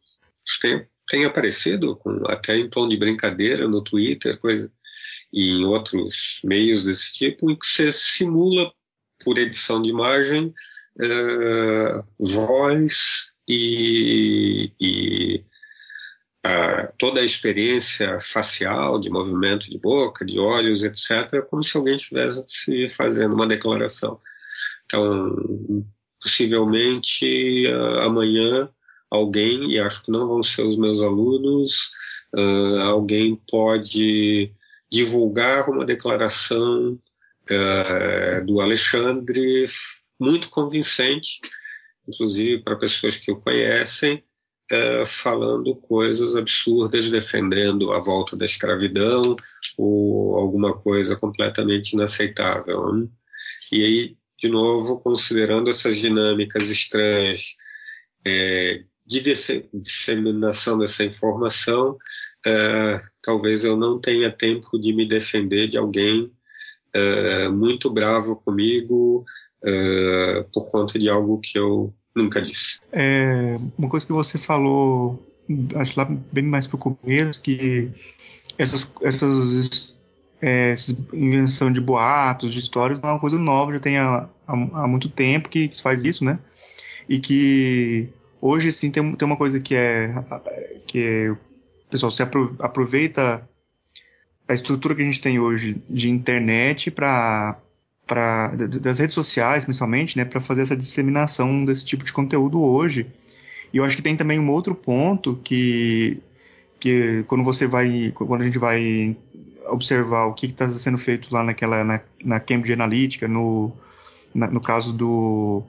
tem, tem aparecido com, até em tom de brincadeira no Twitter, coisa, e em outros meios desse tipo, em que você simula por edição de imagem uh, voz e, e uh, toda a experiência facial, de movimento de boca, de olhos, etc., como se alguém estivesse fazendo uma declaração. Então, possivelmente uh, amanhã alguém, e acho que não vão ser os meus alunos, uh, alguém pode divulgar uma declaração uh, do Alexandre muito convincente, inclusive para pessoas que o conhecem, é, falando coisas absurdas, defendendo a volta da escravidão ou alguma coisa completamente inaceitável. Né? E aí, de novo, considerando essas dinâmicas estranhas é, de disseminação dessa informação, é, talvez eu não tenha tempo de me defender de alguém é, muito bravo comigo, uh, por conta de algo que eu nunca disse. É, uma coisa que você falou, acho lá bem mais para o começo, que essas, essas é, invenção de boatos, de histórias, não é uma coisa nova, já tem há, há, há muito tempo que se faz isso, né? E que hoje sim tem, tem uma coisa que é que é, o pessoal se aproveita a estrutura que a gente tem hoje de internet para para das redes sociais, principalmente, né, para fazer essa disseminação desse tipo de conteúdo hoje. E eu acho que tem também um outro ponto que que quando você vai quando a gente vai observar o que está sendo feito lá naquela na, na Cambridge Analytica, no na, no caso do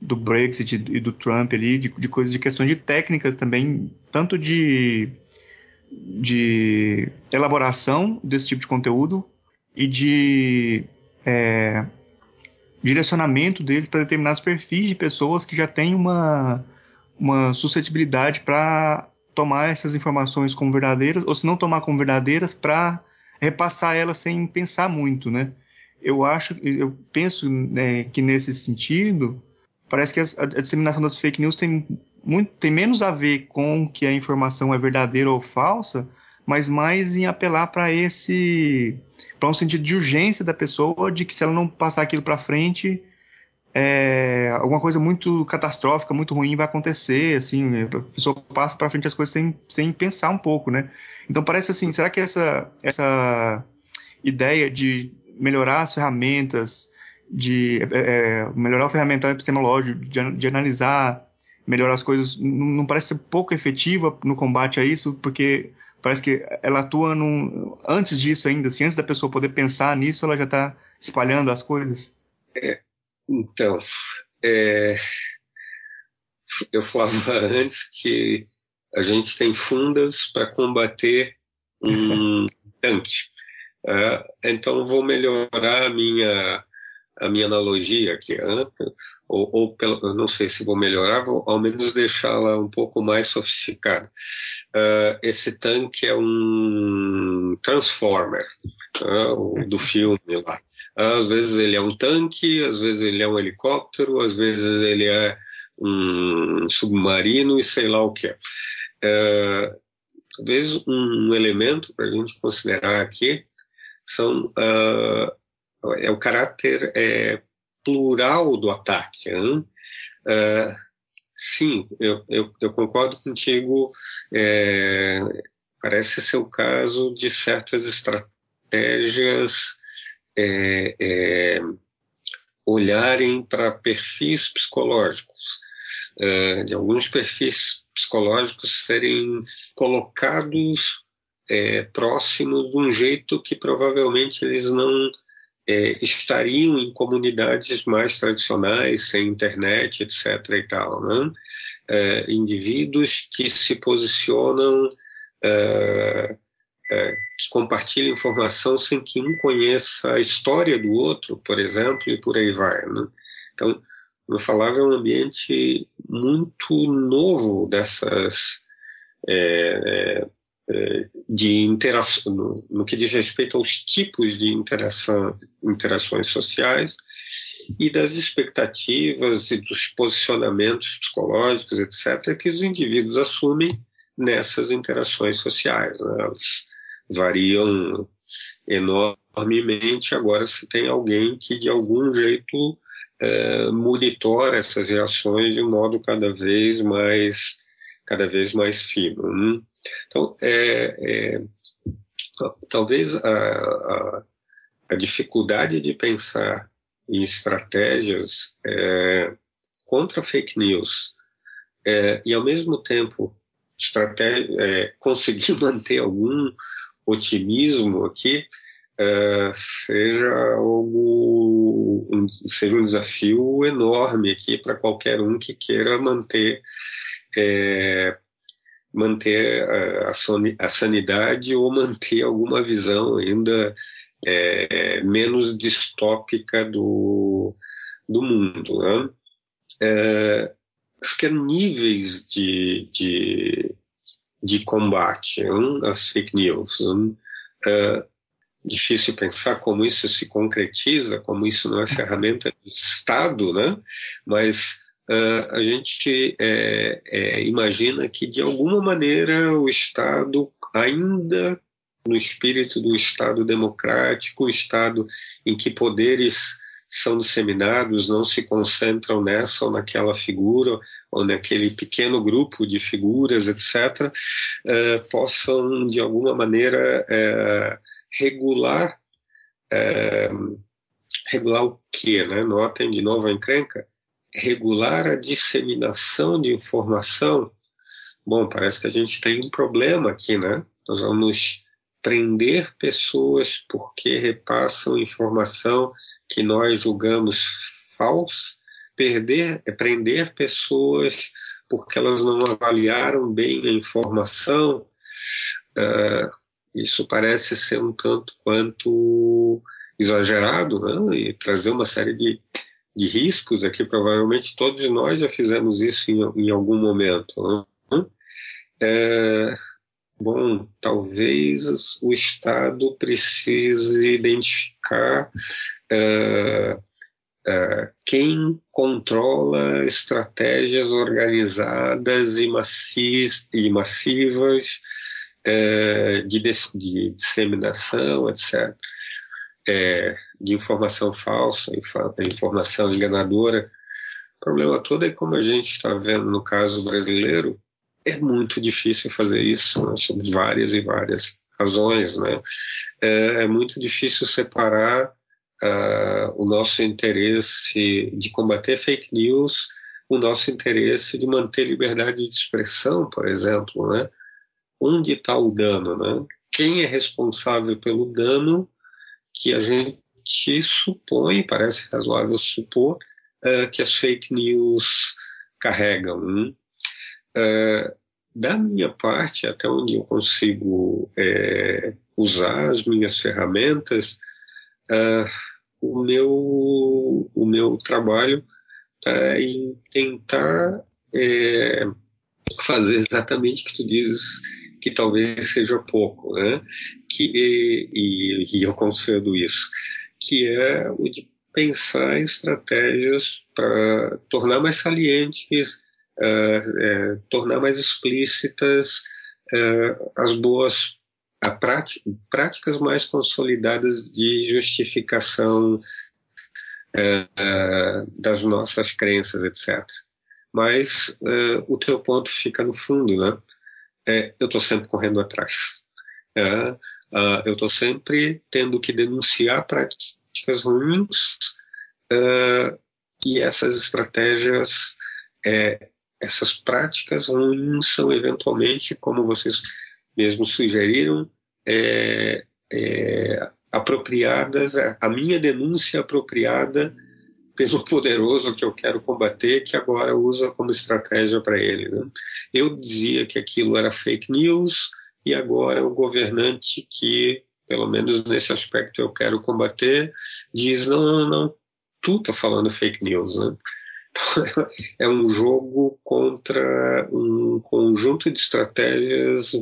do Brexit e do Trump ali, de, de coisas de questões de técnicas também, tanto de de elaboração desse tipo de conteúdo e de é, direcionamento deles para determinados perfis de pessoas que já têm uma, uma suscetibilidade para tomar essas informações como verdadeiras, ou se não tomar como verdadeiras, para repassar elas sem pensar muito, né? Eu acho, eu penso né, que nesse sentido, parece que a, a, disseminação das fake news tem muito, tem menos a ver com que a informação é verdadeira ou falsa, mas mais em apelar para esse para um sentido de urgência da pessoa, de que se ela não passar aquilo para frente, é, alguma coisa muito catastrófica, muito ruim vai acontecer, assim, a pessoa passa para frente as coisas sem, sem pensar um pouco, né? Então parece assim, será que essa, essa ideia de melhorar as ferramentas, de é, é melhorar o ferramental epistemológico, de, de analisar, melhorar as coisas, não, parece ser pouco efetiva no combate a isso, porque parece que ela atua num, antes disso ainda, assim, antes da pessoa poder pensar nisso, ela já está espalhando as coisas. É, então, é, eu falava [laughs] antes que a gente tem fundas para combater um [laughs] tanque. É, então, vou melhorar a minha, a minha analogia aqui. Né? Ou, ou pelo, não sei se vou melhorar, vou ao menos deixá-la um pouco mais sofisticada. Uh, esse tanque é um Transformer, uh, do filme lá. Às vezes ele é um tanque, às vezes ele é um helicóptero, às vezes ele é um submarino e sei lá o que. É, talvez um elemento para a gente considerar aqui são uh, é o caráter é, plural do ataque. Uh, sim, eu, eu, eu, concordo contigo. É, parece ser o caso de certas estratégias é, é, olharem para perfis psicológicos, é, de alguns perfis psicológicos serem colocados é, próximos de um jeito que provavelmente eles não é, estariam em comunidades mais tradicionais, sem internet, etc. e tal, né? É, indivíduos que se posicionam é, que compartilha informação sem que um conheça a história do outro, por exemplo, e por aí vai. Né? Então, eu falava, é um ambiente muito novo dessas é, é, é, de interação, no, no, que diz respeito aos tipos de interação, interações sociais e das expectativas e dos posicionamentos psicológicos, etc., que os indivíduos assumem nessas interações sociais. Né? variam enormemente. Agora, se tem alguém que de algum jeito é, monitora essas reações de um modo cada vez mais cada vez mais fino. Hum? Então, é, é, talvez a, a, a, dificuldade de pensar em estratégias é, contra fake news é, e, ao mesmo tempo, é, conseguir [laughs] manter algum otimismo aqui uh, seja algo um, seja um desafio enorme aqui para qualquer um que queira manter é, manter a, a, sanidade ou manter alguma visão ainda é, menos distópica do, do mundo. Né? É, acho que há níveis de, de de combate às fake news. Hein? Difícil pensar como isso se concretiza, como isso não é [laughs] ferramenta de Estado, né? mas uh, a gente é, é, imagina que de alguma maneira o Estado ainda no espírito do Estado democrático, um Estado em que poderes são disseminados, não se concentram nessa ou naquela figura, ou naquele pequeno grupo de figuras, etc., eh, possam, de alguma maneira, eh, regular eh, regular o quê? Né? Notem de novo a encrenca. Regular a disseminação de informação. Bom, parece que a gente tem um problema aqui, né? Nós vamos prender pessoas porque repassam informação que nós julgamos falsa perder, é prender pessoas porque elas não avaliaram bem a informação. Uh, isso parece ser um tanto quanto exagerado né? e trazer uma série de, de riscos aqui. Provavelmente todos nós já fizemos isso em, em algum momento. Né? É, bom, talvez o Estado precise identificar. Uh, Uh, quem controla estratégias organizadas e, e massivas uh, de, de, disseminação, etc. É, de informação falsa, informação enganadora. O problema todo é como a gente está vendo no caso brasileiro, é muito difícil fazer isso, né? várias e várias razões, né? É, é muito difícil separar uh, o nosso interesse de combater fake news, o nosso interesse de manter liberdade de expressão, por exemplo, né? Onde está o dano, né? Quem é responsável pelo dano que a gente supõe, parece razoável supor, uh, que as fake news carregam. Né? Uh, da minha parte, até onde eu consigo é, usar as minhas ferramentas, uh, o, meu, o meu trabalho está em tentar é, fazer exatamente o que tu dizes que talvez seja pouco, né? Que, e, e eu concedo isso, que é o de pensar estratégias para tornar mais salientes, uh, uh, tornar mais explícitas uh, as boas prática, práticas mais consolidadas de justificação das nossas crenças, etc. Mas o teu ponto fica no fundo, né? É, eu estou sempre correndo atrás. É, eu estou sempre tendo que denunciar práticas ruins uh, e essas estratégias, é, essas práticas ruins são eventualmente, como vocês mesmos sugeriram, é, é, apropriadas, a minha denúncia apropriada pelo [laughs] poderoso que eu quero combater, que agora usa como estratégia para ele. Né? Eu dizia que aquilo era fake news e agora o governante que, pelo menos nesse aspecto, eu quero combater, diz não, não, tu está falando fake news, né? [laughs] É um jogo contra um conjunto de estratégias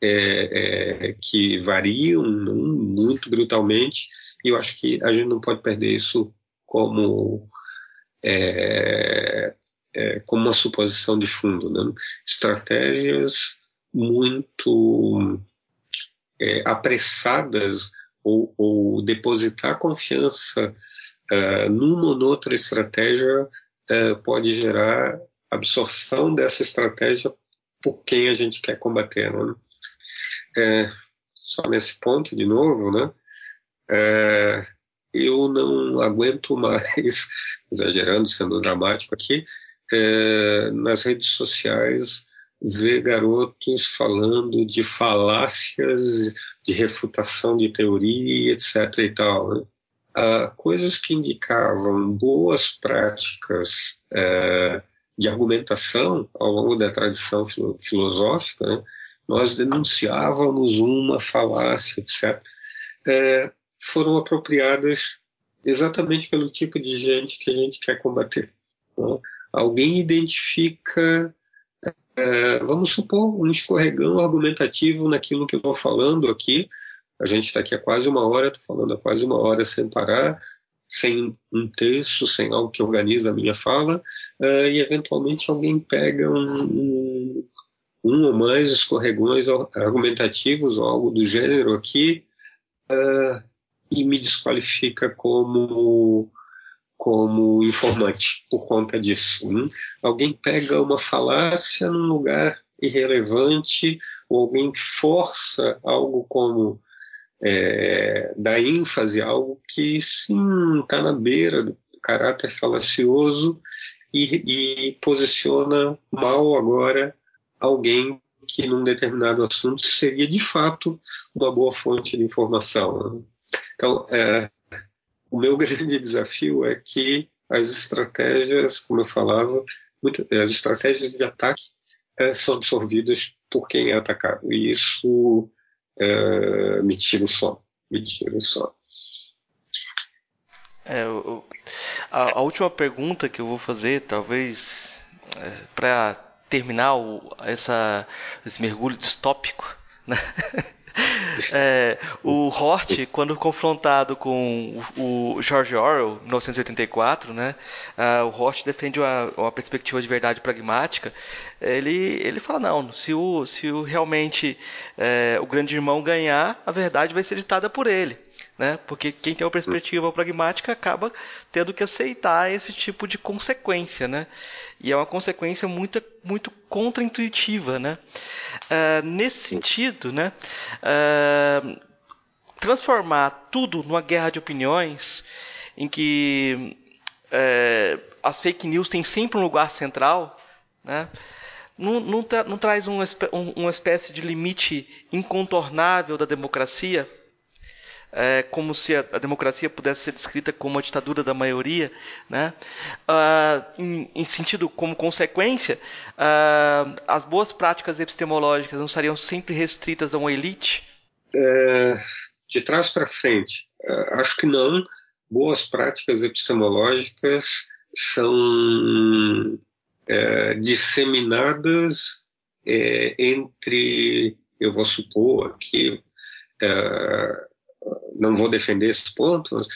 é, é, que variam muito brutalmente e eu acho que a gente não pode perder isso como é, é como uma suposição de fundo, né? Estratégias muito é, apressadas ou, ou depositar confiança uh, numa ou noutra estratégia uh, pode gerar absorção dessa estratégia por quem a gente quer combater. Né? É, só nesse ponto, de novo, né? É, eu não aguento mais, [laughs] exagerando, sendo dramático aqui, é, nas redes sociais ver garotos falando de falácias, de refutação de teoria, etc. e tal. Né? uh, coisas que indicavam boas práticas uh, de argumentação ao longo da tradição filo filosófica, né? nós denunciávamos uma falácia, etc., é, foram apropriadas exatamente pelo tipo de gente que a gente quer combater. Né? Alguém identifica, é, vamos supor, um escorregão argumentativo naquilo que eu estou falando aqui, a gente está aqui há quase uma hora, estou falando há quase uma hora sem parar, sem um texto, sem algo que organiza a minha fala, uh, e eventualmente alguém pega um, um, ou mais escorregões argumentativos ou algo do gênero aqui uh, e me desqualifica como como informante por conta disso. Hein? Alguém pega uma falácia num lugar irrelevante, ou alguém força algo como é, dá ênfase a algo que sim está na beira do caráter falacioso e, e, posiciona mal agora alguém que num determinado assunto seria de fato uma boa fonte de informação. Então, é, o meu [laughs] grande desafio é que as estratégias, como eu falava, muito, as estratégias de ataque é, são absorvidas por quem é atacado. E isso uh, me tira o sono. Me tira o sono. É, eu, a, a, última pergunta que eu vou fazer, talvez, é, para terminar o, essa, esse mergulho distópico, né? [laughs] [laughs] É, o Hort, quando confrontado com o, George Orwell, 1984, né, uh, o Hort defende uma, uma, perspectiva de verdade pragmática. Ele, ele fala não, se o, se o realmente é, o grande irmão ganhar, a verdade vai ser ditada por ele. Né? Porque quem tem uma perspectiva pragmática acaba tendo que aceitar esse tipo de consequência, né? E é uma consequência muito, muito contraintuitiva, né? Uh, nesse sentido, né? Uh, transformar tudo numa guerra de opiniões, em que uh, as fake news têm sempre um lugar central, né? Não, não, tra não traz um, um, uma espécie de limite incontornável da democracia? É, como se a, a, democracia pudesse ser descrita como a ditadura da maioria, né? Uh, em, em, sentido, como consequência, uh, as boas práticas epistemológicas não estariam sempre restritas a uma elite? É, de trás para frente, uh, acho que não. Boas práticas epistemológicas são é, disseminadas é, entre, eu vou supor aqui, é, não vou defender esses pontos,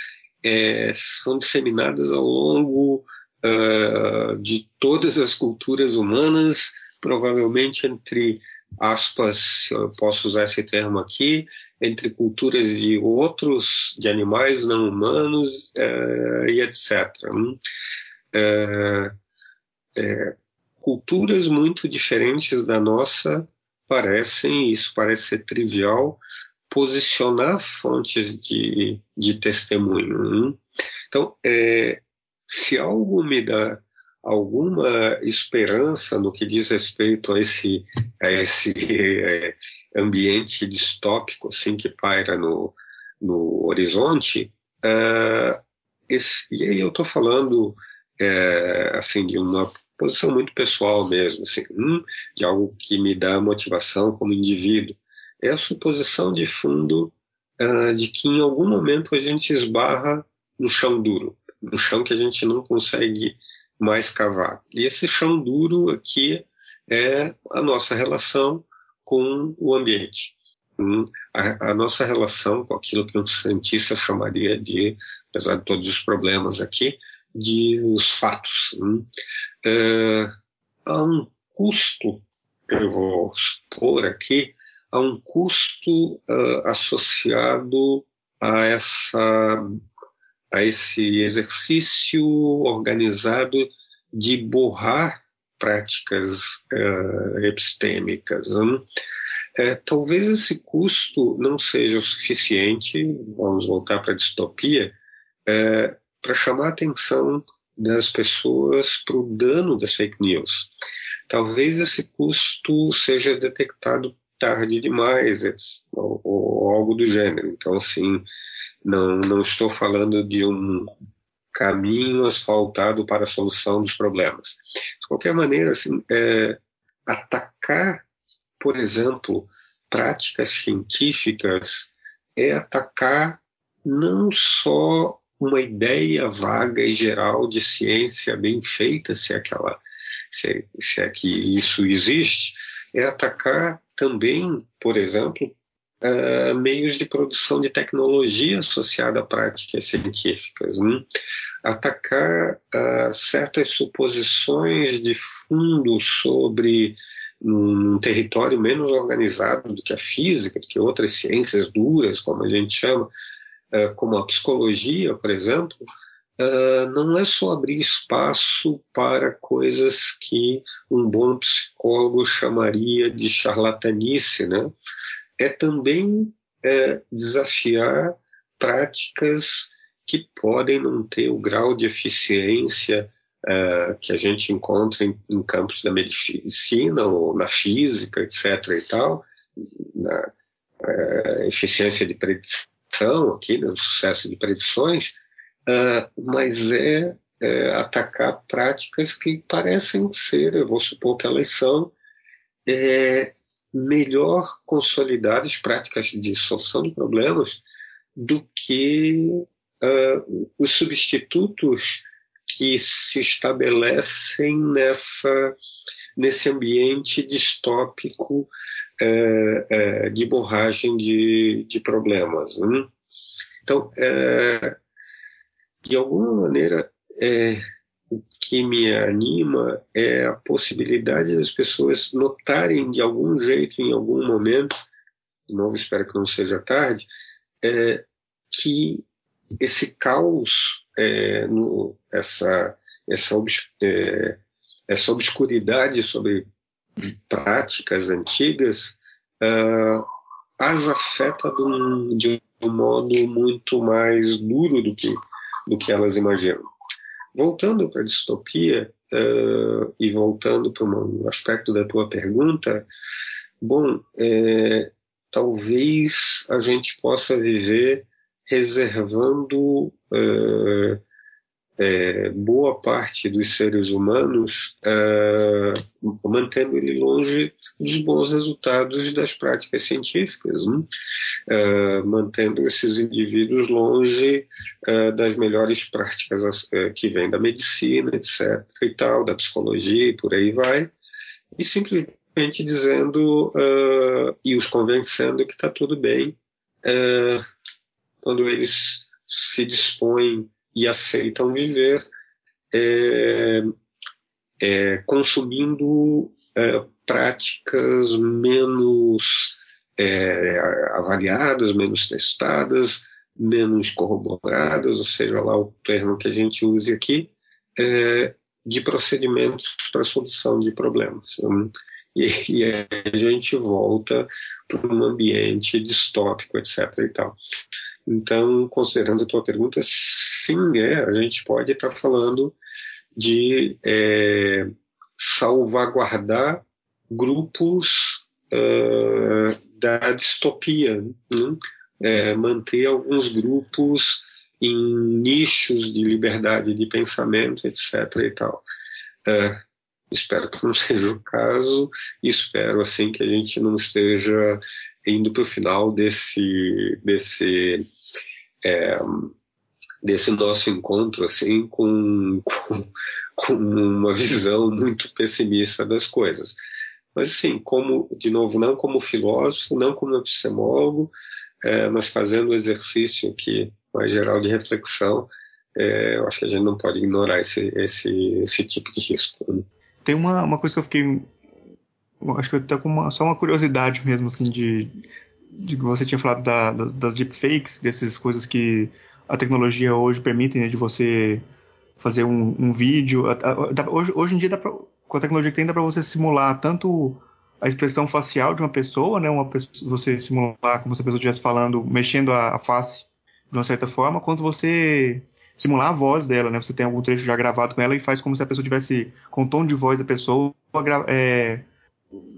é, são disseminadas ao longo é, de todas as culturas humanas, provavelmente entre aspas, eu posso usar esse termo aqui, entre culturas de outros, de animais não humanos é, e etc. É, é, culturas muito diferentes da nossa parecem, isso parece ser trivial, posicionar fontes de, de testemunho. Hein? Então, é, se algo me dá alguma esperança no que diz respeito a esse, a esse é, ambiente distópico assim, que paira no, no horizonte, uh, esse, e aí eu estou falando é, assim de uma posição muito pessoal mesmo, assim, hum, de algo que me dá motivação como indivíduo. É a suposição de fundo uh, de que em algum momento a gente esbarra no chão duro, no chão que a gente não consegue mais cavar. E esse chão duro aqui é a nossa relação com o ambiente. Hum, a, a, nossa relação com aquilo que um cientista chamaria de, apesar de todos os problemas aqui, de os fatos. Hum. É, há um custo, eu vou expor aqui, há um custo uh, associado a essa a esse exercício organizado de borrar práticas uh, epistêmicas. Hum? É, talvez esse custo não seja o suficiente, vamos voltar para a distopia, é, para chamar a atenção das pessoas para o dano das fake news. Talvez esse custo seja detectado tarde demais, ou, ou algo do gênero. Então, assim, não, não estou falando de um caminho asfaltado para a solução dos problemas. De qualquer maneira, assim, é, atacar, por exemplo, práticas científicas é atacar não só uma ideia vaga e geral de ciência bem feita, se é, aquela, se é, se é que isso existe, é atacar também, por exemplo, uh, meios de produção de tecnologia associada a práticas científicas. Né? Atacar uh, certas suposições de fundo sobre um território menos organizado do que a física, do que outras ciências duras, como a gente chama, é, como a psicologia, por exemplo, é, não é só abrir espaço para coisas que um bom psicólogo chamaria de charlatanice, né? É também é, desafiar práticas que podem não ter o grau de eficiência que a gente encontra em, em, campos da medicina ou na física, etc. e tal, na eficiência de predição aqui, né, sucesso de predições, uh, mas é, é, atacar práticas que parecem ser, eu vou supor que elas são, é, melhor consolidadas, práticas de solução de problemas, do que uh, os substitutos que se estabelecem nessa, nesse ambiente distópico é, é, de borragem de, de problemas. Né? Então, é, de alguma maneira, é, o que me anima é a possibilidade das pessoas notarem de algum jeito, em algum momento, de novo espero que não seja tarde, é, que esse caos, é, no, essa, essa, é, essa obscuridade sobre práticas antigas uh, as afeta de um, de um, modo muito mais duro do que, do que elas imaginam. Voltando para a distopia uh, e voltando para um aspecto da tua pergunta, bom, é, talvez a gente possa viver reservando uh, é, boa parte dos seres humanos, é, mantendo ele longe dos bons resultados das práticas científicas, né? é, mantendo esses indivíduos longe é, das melhores práticas é, que vêm da medicina, etc. e tal, da psicologia e por aí vai, e simplesmente dizendo é, e os convencendo que está tudo bem quando eles se dispõem e aceitam viver é, é, consumindo é, práticas menos é, avaliadas, menos testadas, menos corroboradas, ou seja lá o termo que a gente use aqui, é, de procedimentos para solução de problemas. E, e a gente volta para um ambiente distópico, etc. E tal. Então, considerando a tua pergunta, sim, é, a gente pode estar tá falando de é, salvaguardar grupos uh, da distopia, né? é, manter alguns grupos em nichos de liberdade de pensamento, etc. e tal. É, espero que não [laughs] seja o caso, espero assim que a gente não esteja indo para o final desse, desse é, desse nosso encontro assim com, com, com, uma visão muito pessimista das coisas. Mas assim, como de novo, não como filósofo, não como epistemólogo, é, mas fazendo o exercício aqui mais geral de reflexão, é, eu acho que a gente não pode ignorar esse, esse, esse tipo de risco. Né? Tem uma, uma coisa que eu fiquei acho que até com uma, só uma curiosidade mesmo assim de você tinha falado da, da, das deepfakes, dessas coisas que a tecnologia hoje permite, né, de você fazer um, um vídeo. Hoje, hoje em dia, pra, com a tecnologia que tem, dá para você simular tanto a expressão facial de uma pessoa, né, uma pessoa, você simular como se a pessoa estivesse falando, mexendo a, a, face de uma certa forma, quanto você simular a voz dela, né, você tem algum trecho já gravado com ela e faz como se a pessoa tivesse com o tom de voz da pessoa, é,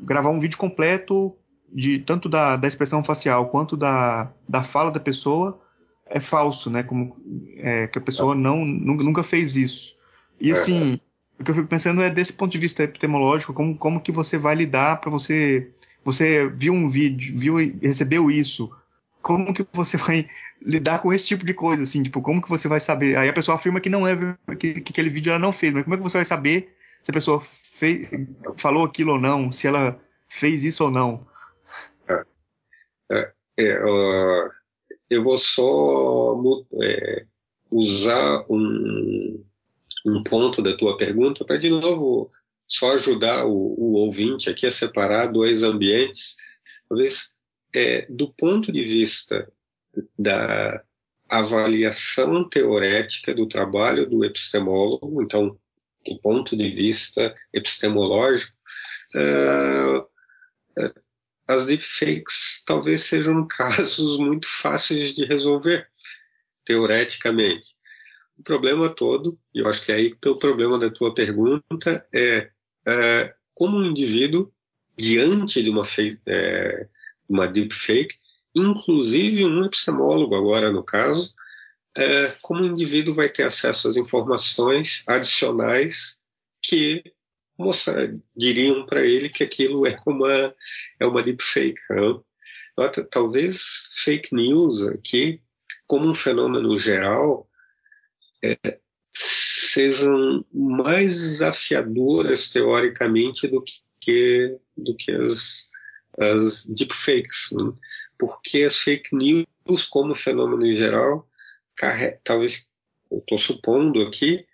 gravar um vídeo completo de tanto da, da expressão facial quanto da, da fala da pessoa é falso, né? Como é, que a pessoa não nunca fez isso. E é. assim, o que eu fico pensando é desse ponto de vista epistemológico, como, como que você vai lidar para você você viu um vídeo, viu recebeu isso, como que você vai lidar com esse tipo de coisa, assim, tipo, como que você vai saber? Aí a pessoa afirma que não é que, que aquele vídeo ela não fez, mas como é que você vai saber se a pessoa fez, falou aquilo ou não, se ela fez isso ou não? É, é, eu vou só é, usar um, um ponto da tua pergunta para, de novo, só ajudar o, o, ouvinte aqui a separar dois ambientes. Talvez, é, do ponto de vista da avaliação teorética do trabalho do epistemólogo, então, do ponto de vista epistemológico, uh, as deepfakes talvez sejam [laughs] casos muito fáceis de resolver, teoreticamente. O problema todo, e eu acho que é aí que o problema da tua pergunta, é, é como um indivíduo, diante de uma, é, uma deepfake, inclusive um epistemólogo agora no caso, é, como um indivíduo vai ter acesso às informações adicionais que mostrar, diriam para ele que aquilo é uma, é uma deepfake. Né? Talvez fake news aqui, como um fenômeno geral, é, sejam mais desafiadoras teoricamente do que, do que as, as deepfakes. Né? Porque as fake news, como fenômeno em geral, talvez, eu estou supondo aqui,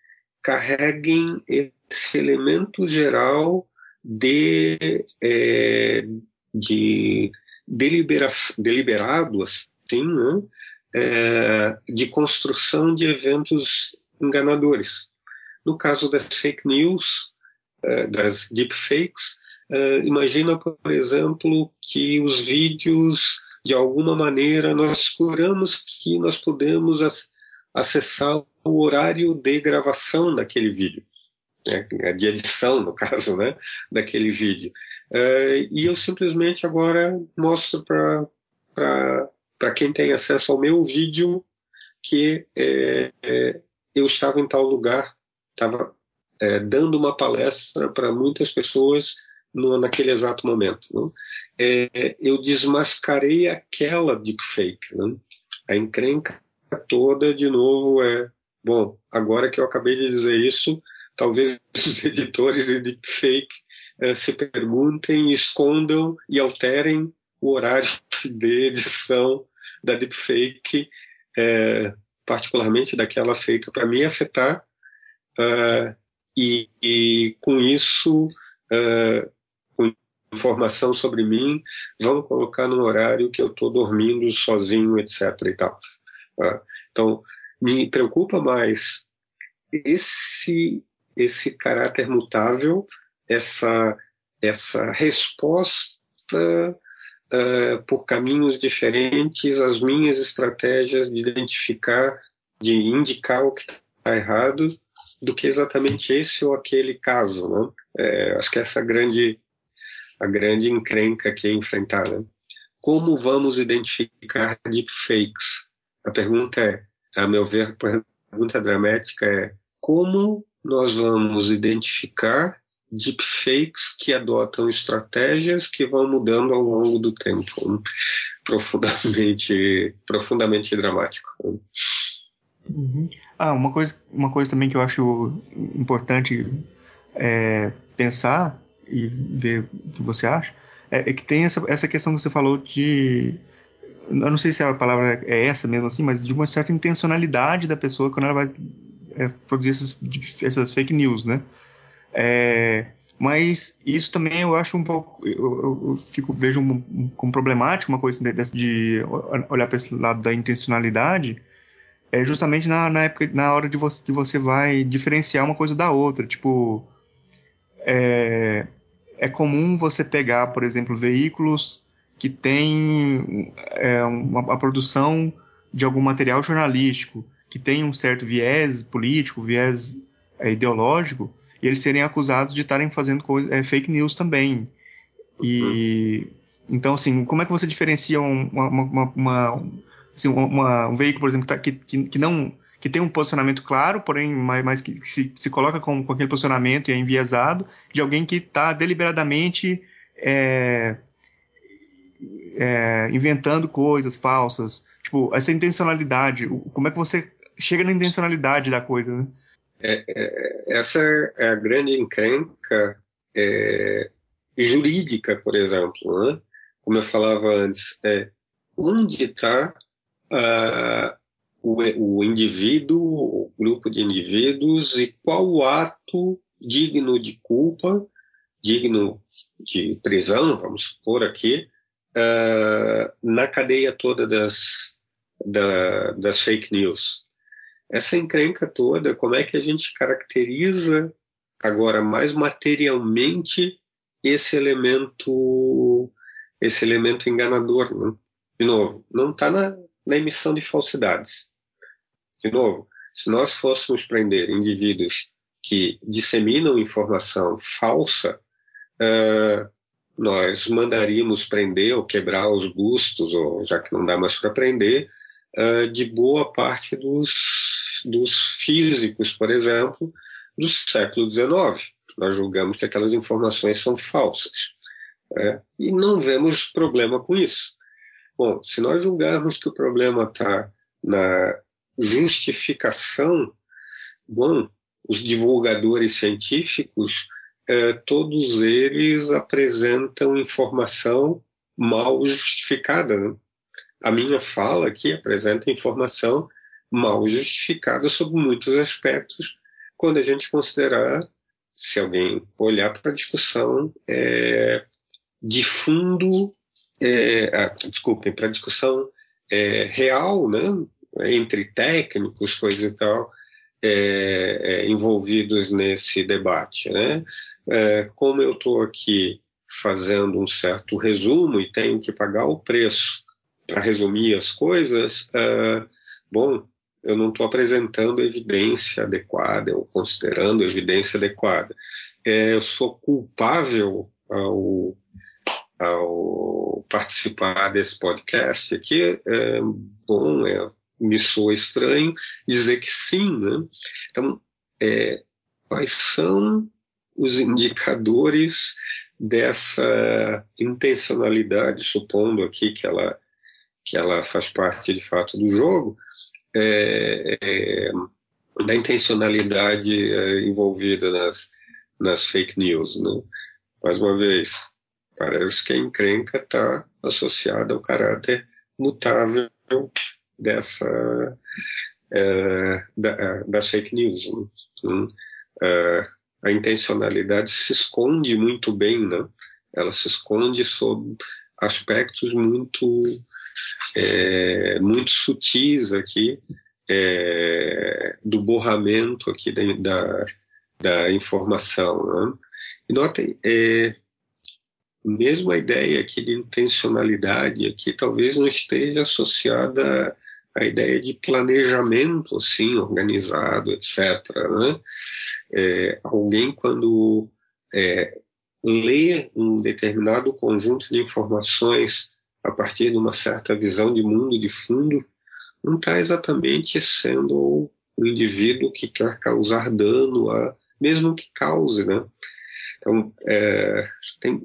carreguem esse elemento geral de, é, de delibera, deliberado, assim, né? é, de construção de eventos enganadores. No caso das fake news, é, das deepfakes, é, imagina, por exemplo, que os vídeos, de alguma maneira, nós seguramos que nós podemos acessar o horário de gravação daquele vídeo, de edição, no [laughs] caso, né, daquele vídeo. Uh, e eu simplesmente agora mostro para quem tem acesso ao meu vídeo que é, é, eu estava em tal lugar, estava é, dando uma palestra para muitas pessoas no, naquele exato momento. Né? É, eu desmascarei aquela deepfake. Né? A encrenca toda, de novo, é bom. Agora que eu acabei de dizer isso, talvez [laughs] os editores de deepfake eh, se perguntem, escondam e alterem o horário [laughs] de edição da deepfake, eh, particularmente daquela feita para me afetar, uh, e, e, com isso, uh, com informação sobre mim, vão colocar no horário que eu estou dormindo sozinho, etc. E tal. Uh, então, me preocupa mais esse esse caráter mutável essa, essa resposta uh, por caminhos diferentes às minhas estratégias de identificar, de indicar o que está errado, do que exatamente esse ou aquele caso. Né? É, acho que essa é a grande, a grande encrenca que é enfrentar. Né? Como vamos identificar deepfakes? A pergunta é, a meu ver, a pergunta dramática é como nós vamos identificar deepfakes que adotam estratégias que vão mudando ao longo do tempo. Profundamente, profundamente dramático. Uhum. Ah, uma coisa, uma coisa também que eu acho importante é, pensar e ver o que você acha é, é, que tem essa, essa questão que você falou de eu não sei se a palavra é essa mesmo assim, mas de uma certa intencionalidade da pessoa quando ela vai é, produzir essas, essas fake news, né? É, mas isso também eu acho um pouco, eu, eu fico vejo um, como problemático uma coisa dessa de olhar para esse lado da intencionalidade, é justamente na, na época, na hora de você que você vai diferenciar uma coisa da outra, tipo é, é comum você pegar, por exemplo, veículos que têm é, uma, a produção de algum material jornalístico que tem um certo viés político, viés é, ideológico, e eles serem acusados de estarem fazendo coisa, é, fake news também. E uhum. então, assim, como é que você diferencia uma, uma, uma, assim, uma um veículo, por exemplo, que, que, que, não que tem um posicionamento claro, porém, mas, mas que, que se, se, coloca com, com, aquele posicionamento e é enviesado, de alguém que está deliberadamente é, é, inventando coisas falsas. Tipo, essa intencionalidade, como é que você chega na intencionalidade da coisa, né? É, é, essa é a grande encrenca é, jurídica, por exemplo, né? como eu falava antes, é onde está uh, o, o indivíduo, o grupo de indivíduos e qual o ato digno de culpa, digno de prisão, vamos supor aqui, uh, na cadeia toda das, da, das fake news essa encrenca toda, como é que a gente caracteriza agora mais materialmente esse elemento esse elemento enganador, né? de novo, não está na, na, emissão de falsidades. De novo, se nós fôssemos prender indivíduos que disseminam informação falsa, uh, nós mandaríamos prender ou quebrar os bustos, ou já que não dá mais para prender, uh, de boa parte dos dos físicos, por exemplo, do século XIX. Nós julgamos que aquelas informações são falsas. É, e não vemos problema com isso. Bom, se nós julgarmos que o problema está na justificação, bom, os divulgadores científicos, é, todos eles apresentam informação mal justificada. Né? A minha fala aqui apresenta informação mal justificada sob muitos aspectos, quando a gente considerar, se alguém olhar para a discussão é, de fundo, é, ah, desculpem, para a discussão é, real, né? entre técnicos, coisa e tal, é, é, envolvidos nesse debate. Né? É, como eu estou aqui fazendo um certo resumo e tenho que pagar o preço para resumir as coisas, é, bom, eu não estou apresentando evidência adequada ou considerando evidência adequada. É, eu sou culpável ao, ao participar desse podcast aqui. É, bom, é, me soa estranho dizer que sim, né? Então, é, quais são os indicadores dessa intencionalidade, supondo aqui que ela, que ela faz parte de fato do jogo, é, é, da intencionalidade é, envolvida nas, nas fake news. Né? Mais uma vez, parece que a encrenca está associada ao caráter mutável dessa é, da, das fake news. Né? É, a intencionalidade se esconde muito bem, né? Ela se esconde sob aspectos muito é, muito sutis aqui é, do borramento aqui da, da, da informação. Né? E notem, é, mesmo a ideia aqui de intencionalidade aqui talvez não esteja associada à ideia de planejamento assim organizado, etc. Né? É, alguém quando é, lê um determinado conjunto de informações a partir de uma certa visão de mundo de fundo, não está exatamente sendo o indivíduo que quer causar dano, a, mesmo que cause, né? Então, é, tem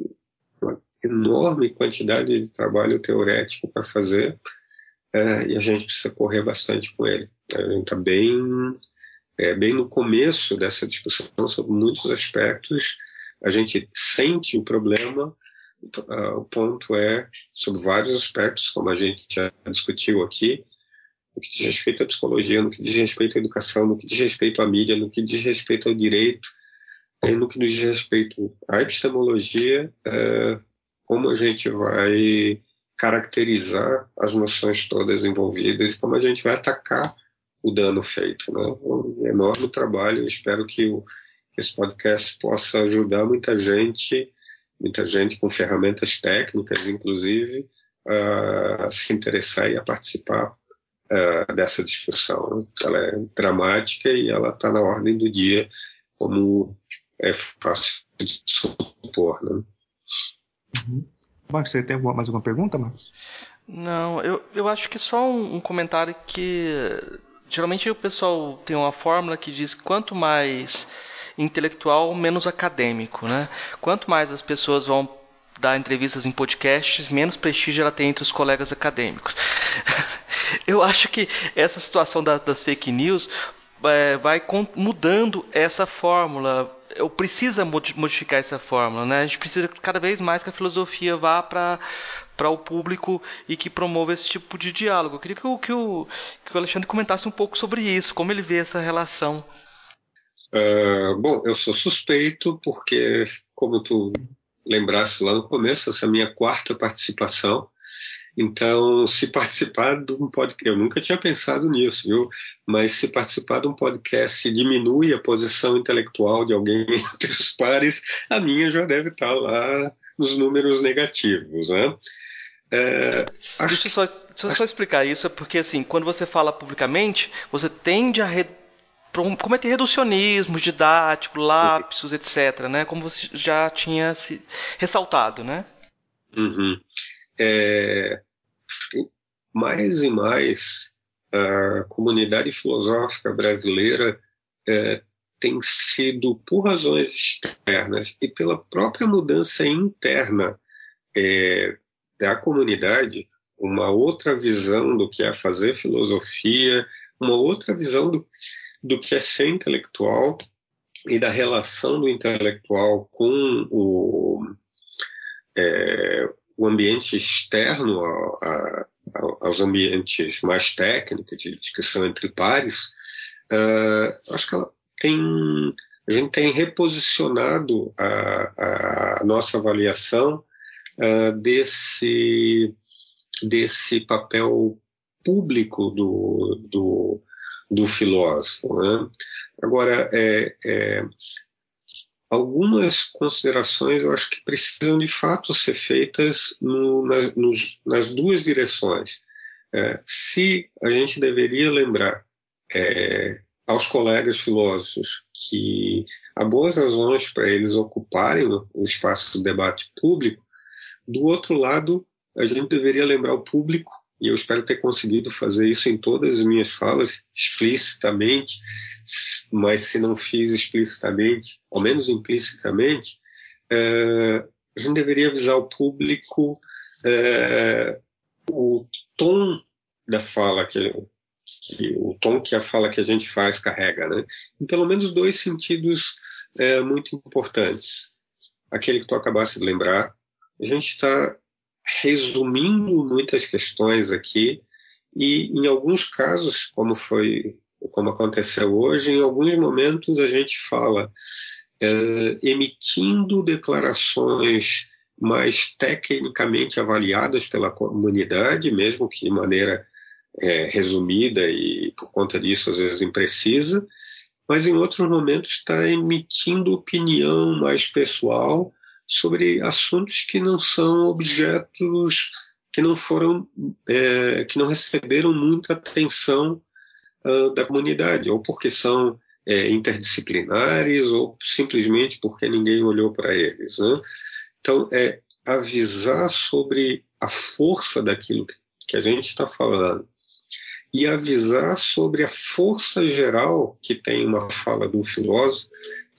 uma enorme quantidade de trabalho teorético para fazer é, e a gente precisa correr bastante com ele. A gente está bem, é, bem no começo dessa discussão sobre muitos aspectos. A gente sente o problema, o ponto é, sobre vários aspectos, como a gente já discutiu aqui, no que diz respeito à psicologia, no que diz respeito à educação, no que diz respeito à mídia, no que diz respeito ao direito, e no que diz respeito à epistemologia, uh, como a gente vai caracterizar as noções todas envolvidas e como a gente vai atacar o dano feito. Né? Um enorme trabalho, espero que o, esse podcast possa ajudar muita gente muita gente com ferramentas técnicas, inclusive, a se interessar e a participar dessa discussão. Ela é dramática e ela está na ordem do dia, como é fácil de supor. Né? Uhum. Marcos, você tem mais alguma pergunta, Marcos? Não, eu, eu acho que só um, um comentário que geralmente o pessoal tem uma fórmula que diz que quanto mais intelectual, menos acadêmico. Né? Quanto mais as pessoas vão dar entrevistas em podcasts, menos prestígio ela tem entre os colegas acadêmicos. [laughs] Eu acho que essa situação da, das fake news é, vai mudando essa fórmula. Eu precisa modificar essa fórmula, né? A gente precisa cada vez mais que a filosofia vá para o público e que promova esse tipo de diálogo. Eu queria que o, que, o, que o Alexandre comentasse um pouco sobre isso, como ele vê essa relação. Uh, bom, eu sou suspeito porque, como tu lembrasse lá no começo, essa é a minha quarta participação. Então, se participar de um podcast, eu nunca tinha pensado nisso, viu? Mas se participar de um podcast diminui a posição intelectual de alguém [laughs] entre os pares, a minha já deve estar lá nos números negativos, né? É, acho... Deixa eu só, deixa eu só explicar isso, é porque assim, quando você fala publicamente, você tende a re cometer reducionismo didático, lapsos, etc., né? Como você já tinha se ressaltado, né? Uhum. É, mais e mais a comunidade filosófica brasileira é, tem sido, por razões externas e pela própria mudança interna é, da comunidade, uma outra visão do que é fazer filosofia, uma outra visão do, do que é ser intelectual e da relação do intelectual com o, é, o ambiente externo a, a, aos ambientes mais técnicos de discussão entre pares, uh, acho que ela tem, a gente tem reposicionado a, a nossa avaliação uh, desse, desse papel público do, do, do filósofo. Né? Agora, é, é, algumas considerações eu acho que precisam de fato ser feitas no, nas, nos, nas duas direções. É, se a gente deveria lembrar é, aos colegas filósofos que há boas razões para eles ocuparem o espaço do debate público, do outro lado, a gente deveria lembrar o público, e eu espero ter conseguido fazer isso em todas as minhas falas, explicitamente, mas se não fiz explicitamente, ao menos implicitamente, é, a gente deveria avisar o público é, o tom da fala que, que, o tom que a fala que a gente faz carrega, né? Em pelo menos dois sentidos é, muito importantes. Aquele que tu acabaste de lembrar, a gente está resumindo muitas questões aqui e em alguns casos, como foi, como aconteceu hoje, em alguns momentos a gente fala é, emitindo declarações mais tecnicamente avaliadas pela comunidade, mesmo que de maneira é, resumida e por conta disso às vezes imprecisa, mas em outros momentos está emitindo opinião mais pessoal sobre assuntos que não são objetos que não foram é, que não receberam muita atenção uh, da comunidade ou porque são é, interdisciplinares ou simplesmente porque ninguém olhou para eles né? então é avisar sobre a força daquilo que a gente está falando e avisar sobre a força geral que tem uma fala de um filósofo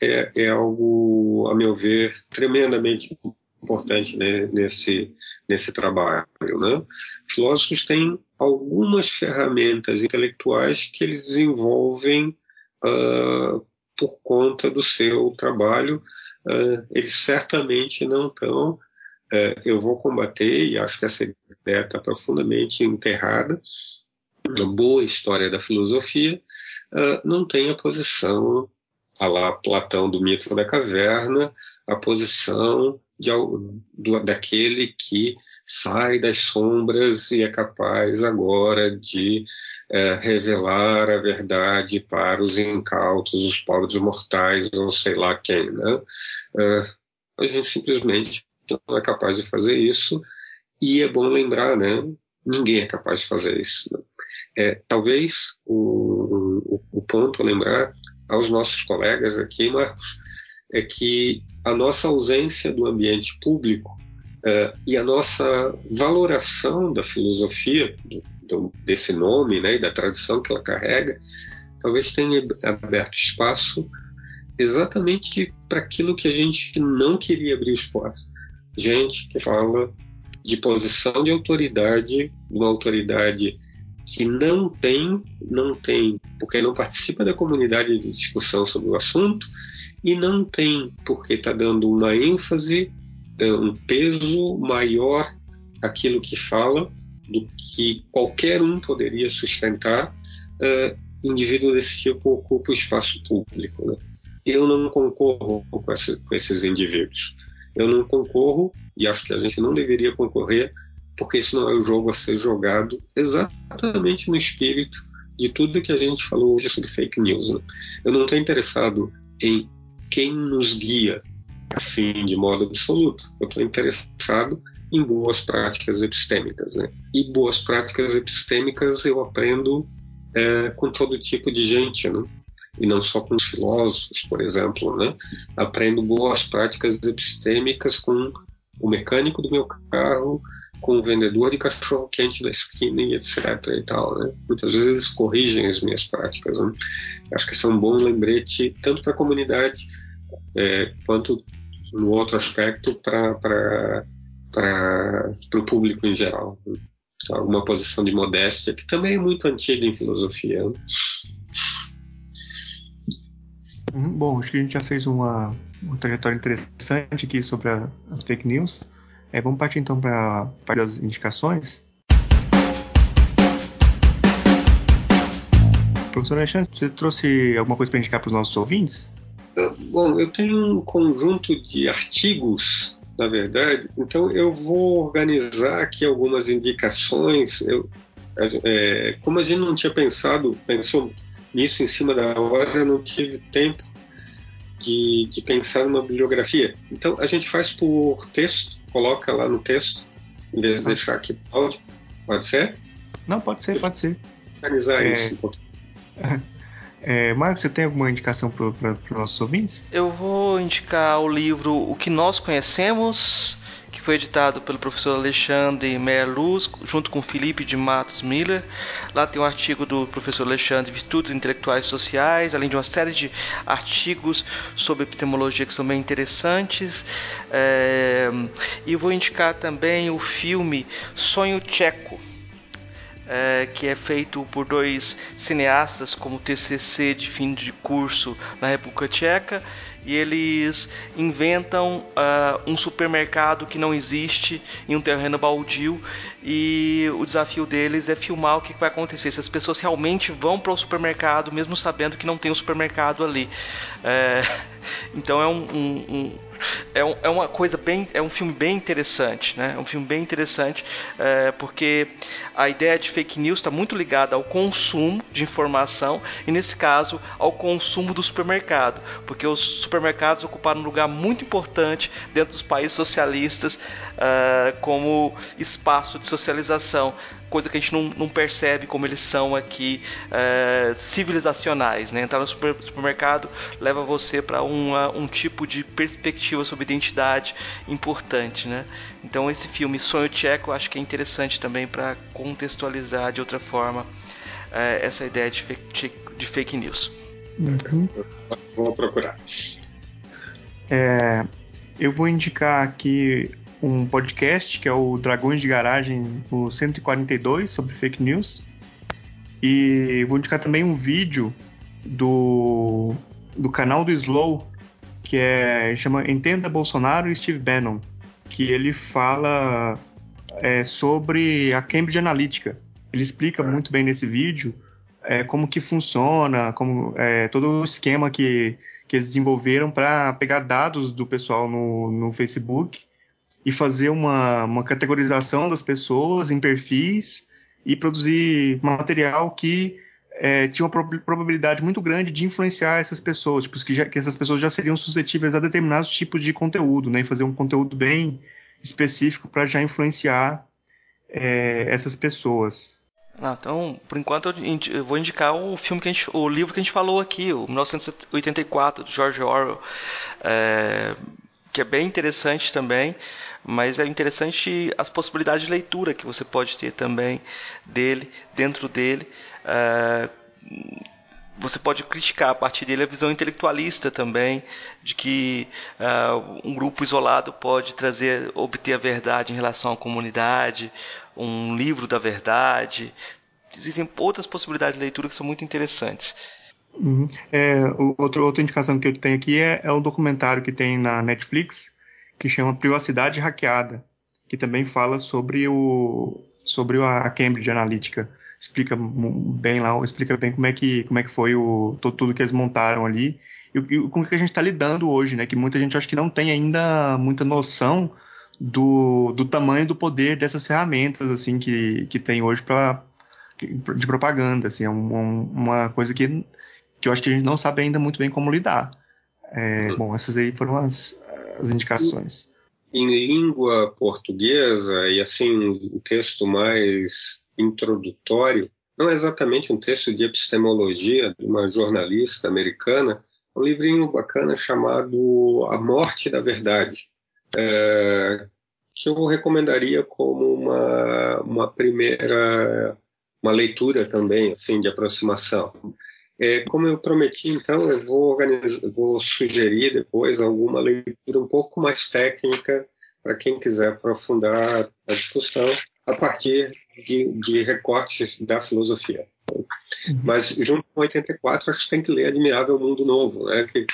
é, é algo, a meu ver, tremendamente importante né, nesse, nesse trabalho. Né? Filósofos têm algumas ferramentas intelectuais que eles desenvolvem uh, por conta do seu trabalho. Uh, eles certamente não estão. Uh, eu vou combater, e acho que essa ideia está profundamente enterrada, uma boa história da filosofia, não tem a posição a lá Platão do mito da caverna, a posição de, do, daquele que sai das sombras e é capaz agora de é, revelar a verdade para os incautos, os pobres mortais, ou sei lá quem. Né? É, a gente simplesmente não é capaz de fazer isso, e é bom lembrar, né? ninguém é capaz de fazer isso. Né? É, talvez o, o, o ponto a lembrar aos nossos colegas aqui, Marcos, é que a nossa ausência do ambiente público uh, e a nossa valoração da filosofia, do, desse nome né, e da tradição que ela carrega, talvez tenha aberto espaço exatamente para aquilo que a gente não queria abrir espaço. Gente que fala de posição de autoridade, de uma autoridade que não tem, não tem, porque não participa da comunidade de discussão sobre o assunto e não tem porque está dando uma ênfase, é, um peso maior àquilo que fala do que qualquer um poderia sustentar. Uh, indivíduo desse tipo ocupa o espaço público. Né? Eu não concorro com, essa, com esses indivíduos. Eu não concorro e acho que a gente não deveria concorrer porque esse não é o jogo a ser jogado exatamente no espírito de tudo que a gente falou hoje sobre fake news. Né? Eu não estou interessado em quem nos guia assim de modo absoluto. Eu estou interessado em boas práticas epistêmicas. Né? E boas práticas epistêmicas eu aprendo é, com todo tipo de gente, né? e não só com os filósofos, por exemplo. Né? Aprendo boas práticas epistêmicas com o mecânico do meu carro, com o vendedor de cachorro quente da esquina e etc e tal, né? Muitas vezes eles corrigem as minhas práticas, né? Acho que isso é um bom lembrete tanto para a comunidade é, quanto no outro aspecto para o público em geral. Né? Alguma posição de modéstia que também é muito antiga em filosofia. Né? Uhum, bom, acho que a gente já fez uma, uma trajetória interessante aqui sobre a, as fake news. É, vamos partir então para as indicações. Professor Alexandre, você trouxe alguma coisa para indicar para os nossos ouvintes? Bom, eu tenho um conjunto de artigos, na verdade, então eu vou organizar aqui algumas indicações. Eu, É, como a gente não tinha pensado, pensou nisso em cima da hora, eu não tive tempo de, de pensar numa bibliografia. Então a gente faz por texto, coloca lá no texto, em vez de ah. deixar aqui áudio. Pode ser? Não, pode ser, pode ser. Organizar é... isso um pouquinho. [laughs] É, Marcos, você tem alguma indicação para os nossos ouvintes? Eu vou indicar o livro O que Nós Conhecemos, foi editado pelo professor Alexandre Merluz, junto com Felipe de Matos Miller. Lá tem um artigo do professor Alexandre Virtudes Intelectuais Sociais, além de uma série de artigos sobre epistemologia que são bem interessantes. É, e vou indicar também o filme Sonho Tcheco é, que é feito por dois cineastas como TCC de fim de curso na República Tcheca e eles inventam uh, um supermercado que não existe em um terreno baldio. E o desafio deles é filmar o que vai acontecer se as pessoas realmente vão para o supermercado mesmo sabendo que não tem um supermercado ali. É, [laughs] então é um, um, um é, um, é, uma coisa bem. É um filme bem interessante, né? É um filme bem interessante, é, porque a ideia de fake news está muito ligada ao consumo de informação e, nesse caso, ao consumo do supermercado, porque os supermercados ocuparam um lugar muito importante dentro dos países socialistas uh, como espaço de socialização coisa que a gente não, não percebe como eles são aqui é, civilizacionais. Né? Entrar no super, supermercado leva você para um tipo de perspectiva sobre identidade importante. Né? Então esse filme Sonho Tcheco eu acho que é interessante também para contextualizar de outra forma é, essa ideia de fake, de fake news. Uhum. Vou procurar. É, eu vou indicar aqui um podcast que é o Dragões de Garagem, o 142, sobre fake news. E vou indicar também um vídeo do, do canal do Slow, que é chama Entenda Bolsonaro e Steve Bannon, que ele fala é, sobre a Cambridge Analytica. Ele explica muito bem nesse vídeo é, como que funciona, como é, todo o esquema que, que eles desenvolveram para pegar dados do pessoal no, no Facebook e fazer uma, uma categorização das pessoas em perfis e produzir material que é, tinha uma probabilidade muito grande de influenciar essas pessoas, tipo, que, já, que essas pessoas já seriam suscetíveis a determinados tipos de conteúdo, né, e fazer um conteúdo bem específico para já influenciar é, essas pessoas. Ah, então, por enquanto eu vou indicar o filme que a gente, o livro que a gente falou aqui, o 1984 do George Orwell, é, que é bem interessante também mas é interessante as possibilidades de leitura que você pode ter também dele, dentro dele. Uh, você pode criticar a partir dele a visão intelectualista também, de que uh, um grupo isolado pode trazer, obter a verdade em relação à comunidade, um livro da verdade. Existem outras possibilidades de leitura que são muito interessantes. Uhum. É, outro, outra indicação que eu tenho aqui é, é um documentário que tem na Netflix, que chama Privacidade Hackeada, que também fala sobre o sobre a Cambridge Analytica. Explica bem lá, explica bem como é que como é que foi o tudo que eles montaram ali e, e com o que a gente está lidando hoje, né? Que muita gente acho que não tem ainda muita noção do, do tamanho do poder dessas ferramentas assim que, que tem hoje para de propaganda, assim, é um, uma coisa que, que eu acho que a gente não sabe ainda muito bem como lidar. É, uhum. Bom, essas aí foram as, as indicações. Em língua portuguesa, e assim, um texto mais introdutório, não é exatamente um texto de epistemologia de uma jornalista americana, é um livrinho bacana chamado A Morte da Verdade, é, que eu recomendaria como uma, uma primeira uma leitura também assim de aproximação. É, como eu prometi, então, eu vou, vou sugerir depois alguma leitura um pouco mais técnica para quem quiser aprofundar a discussão a partir de, de recortes da filosofia. Uhum. Mas, junto com 84, acho que tem que ler Admirável Mundo Novo, né, que,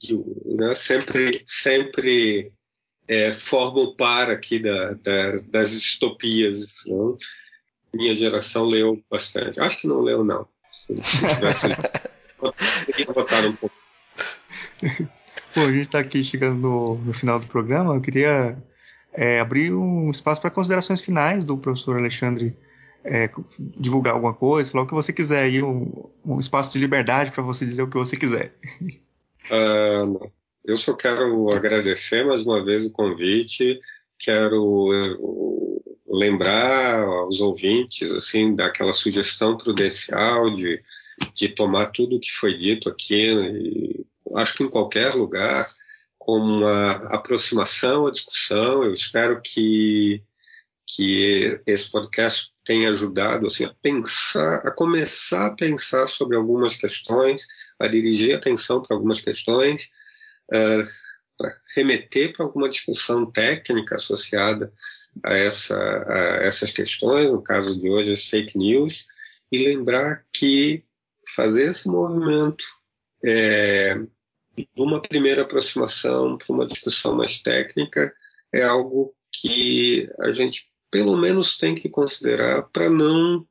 que né, sempre, sempre é, forma o par aqui da, da, das distopias. Não? Minha geração leu bastante. Acho que não leu, não. Se tivesse um pouco. Bom, a gente está aqui chegando no, no, final do programa. Eu queria é, abrir um espaço para considerações finais do professor Alexandre é, divulgar alguma coisa, falar o que você quiser, aí um, um espaço de liberdade para você dizer o que você quiser. Uh, eu só quero agradecer mais uma vez o convite, quero lembrar aos ouvintes assim daquela sugestão prudencial de, de tomar tudo o que foi dito aqui, né, e, acho que em qualquer lugar, como uma aproximação à discussão. Eu espero que, que esse podcast tenha ajudado assim, a pensar, a começar a pensar sobre algumas questões, a dirigir atenção para algumas questões, uh, para remeter para alguma discussão técnica associada a, essa, a essas questões, no caso de hoje, as fake news, e lembrar que fazer esse movimento é, de uma primeira aproximação para uma discussão mais técnica é algo que a gente pelo menos tem que considerar para não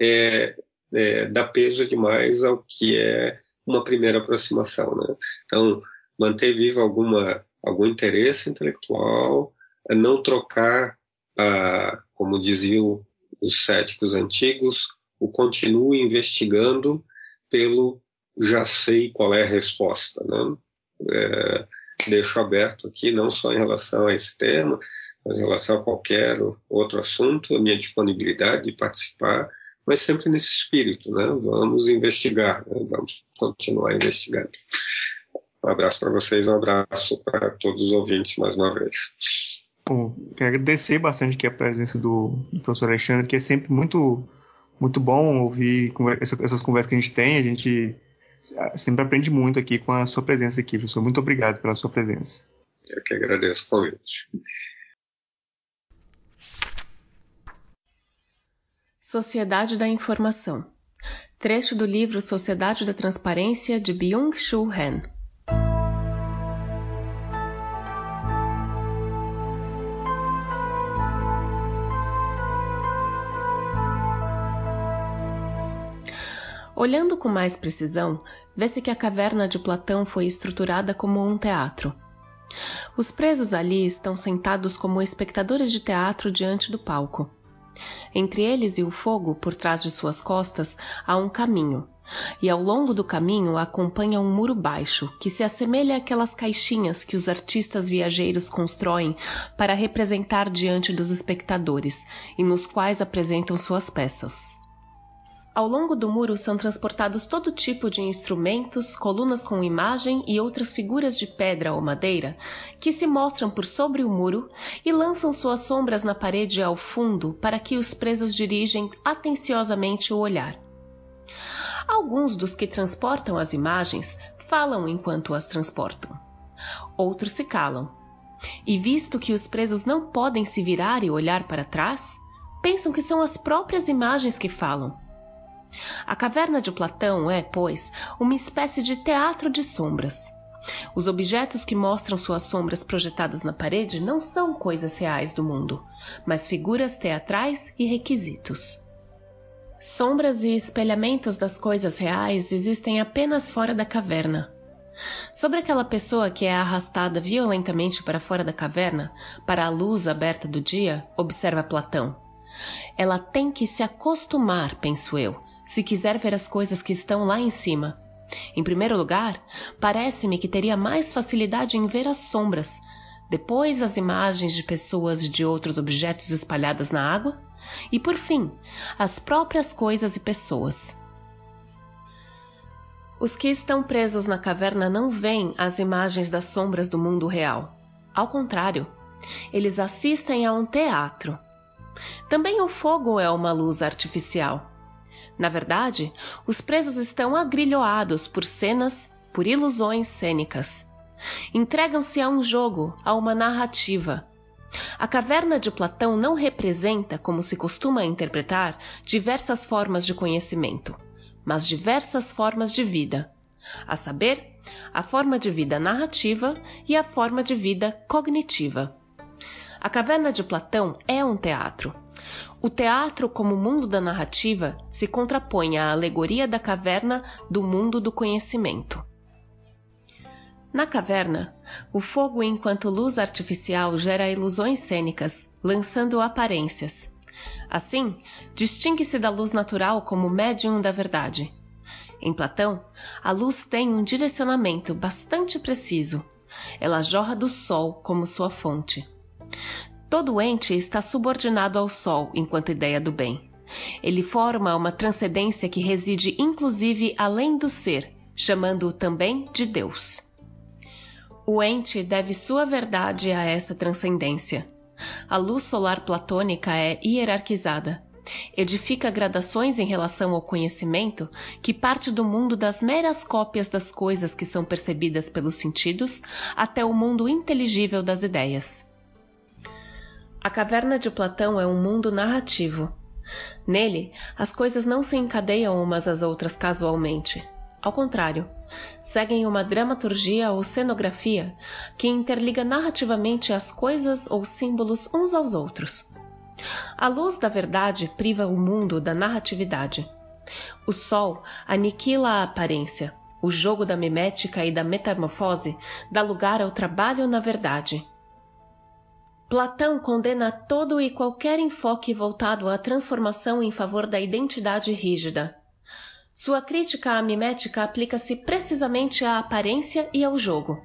é, é, dar peso demais ao que é uma primeira aproximação. Né? Então, manter vivo alguma, algum interesse intelectual, não trocar, a, como diziam os céticos antigos, o continue investigando pelo já sei qual é a resposta. Né? É, deixo aberto aqui, não só em relação a esse tema, mas em relação a qualquer outro assunto, a minha disponibilidade de participar, mas sempre nesse espírito, né? Vamos investigar, né? vamos continuar investigando. Um abraço para vocês, um abraço para todos os ouvintes mais uma vez. Bom, quero agradecer bastante aqui a presença do, do professor Alexandre, que é sempre muito, muito bom ouvir essas conversas que a gente tem. A gente sempre aprende muito aqui com a sua presença aqui, professor. Muito obrigado pela sua presença. Eu que agradeço o convite. Sociedade da Informação. Trecho do livro Sociedade da Transparência de Byung-Chul Han. Olhando com mais precisão, vê-se que a caverna de Platão foi estruturada como um teatro. Os presos ali estão sentados como espectadores de teatro diante do palco. Entre eles e o fogo, por trás de suas costas, há um caminho, e ao longo do caminho acompanha um muro baixo, que se assemelha àquelas caixinhas que os artistas viajeiros constroem para representar diante dos espectadores e nos quais apresentam suas peças. Ao longo do muro são transportados todo tipo de instrumentos, colunas com imagem e outras figuras de pedra ou madeira que se mostram por sobre o muro e lançam suas sombras na parede ao fundo para que os presos dirigem atenciosamente o olhar. Alguns dos que transportam as imagens falam enquanto as transportam. Outros se calam. E visto que os presos não podem se virar e olhar para trás, pensam que são as próprias imagens que falam a caverna de Platão é, pois, uma espécie de teatro de sombras. Os objetos que mostram suas sombras projetadas na parede não são coisas reais do mundo, mas figuras teatrais e requisitos. Sombras e espelhamentos das coisas reais existem apenas fora da caverna. Sobre aquela pessoa que é arrastada violentamente para fora da caverna, para a luz aberta do dia, observa Platão. Ela tem que se acostumar, penso eu, se quiser ver as coisas que estão lá em cima. Em primeiro lugar, parece-me que teria mais facilidade em ver as sombras, depois as imagens de pessoas e de outros objetos espalhadas na água, e por fim, as próprias coisas e pessoas. Os que estão presos na caverna não veem as imagens das sombras do mundo real. Ao contrário, eles assistem a um teatro. Também o fogo é uma luz artificial. Na verdade, os presos estão agrilhoados por cenas, por ilusões cênicas. Entregam-se a um jogo, a uma narrativa. A caverna de Platão não representa, como se costuma interpretar, diversas formas de conhecimento, mas diversas formas de vida, a saber, a forma de vida narrativa e a forma de vida cognitiva. A caverna de Platão é um teatro, o teatro, como mundo da narrativa, se contrapõe à alegoria da caverna do mundo do conhecimento. Na caverna, o fogo enquanto luz artificial gera ilusões cênicas, lançando aparências. Assim, distingue-se da luz natural como médium da verdade. Em Platão, a luz tem um direcionamento bastante preciso. Ela jorra do Sol como sua fonte. Todo ente está subordinado ao Sol enquanto ideia do bem. Ele forma uma transcendência que reside inclusive além do ser, chamando-o também de Deus. O ente deve sua verdade a essa transcendência. A luz solar platônica é hierarquizada. Edifica gradações em relação ao conhecimento que parte do mundo das meras cópias das coisas que são percebidas pelos sentidos até o mundo inteligível das ideias. A caverna de Platão é um mundo narrativo. Nele, as coisas não se encadeiam umas às outras casualmente. Ao contrário, seguem uma dramaturgia ou cenografia que interliga narrativamente as coisas ou símbolos uns aos outros. A luz da verdade priva o mundo da narratividade. O sol aniquila a aparência. O jogo da mimética e da metamorfose dá lugar ao trabalho na verdade. Platão condena todo e qualquer enfoque voltado à transformação em favor da identidade rígida. Sua crítica à mimética aplica-se precisamente à aparência e ao jogo.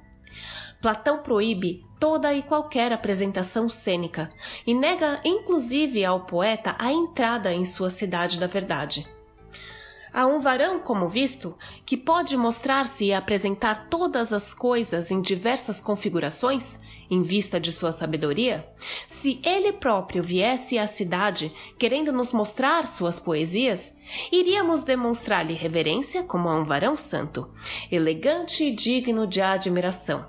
Platão proíbe toda e qualquer apresentação cênica e nega inclusive ao poeta a entrada em sua cidade da verdade. Há um varão, como visto, que pode mostrar-se e apresentar todas as coisas em diversas configurações, em vista de sua sabedoria? Se ele próprio viesse à cidade querendo nos mostrar suas poesias, iríamos demonstrar-lhe reverência como a um varão santo, elegante e digno de admiração.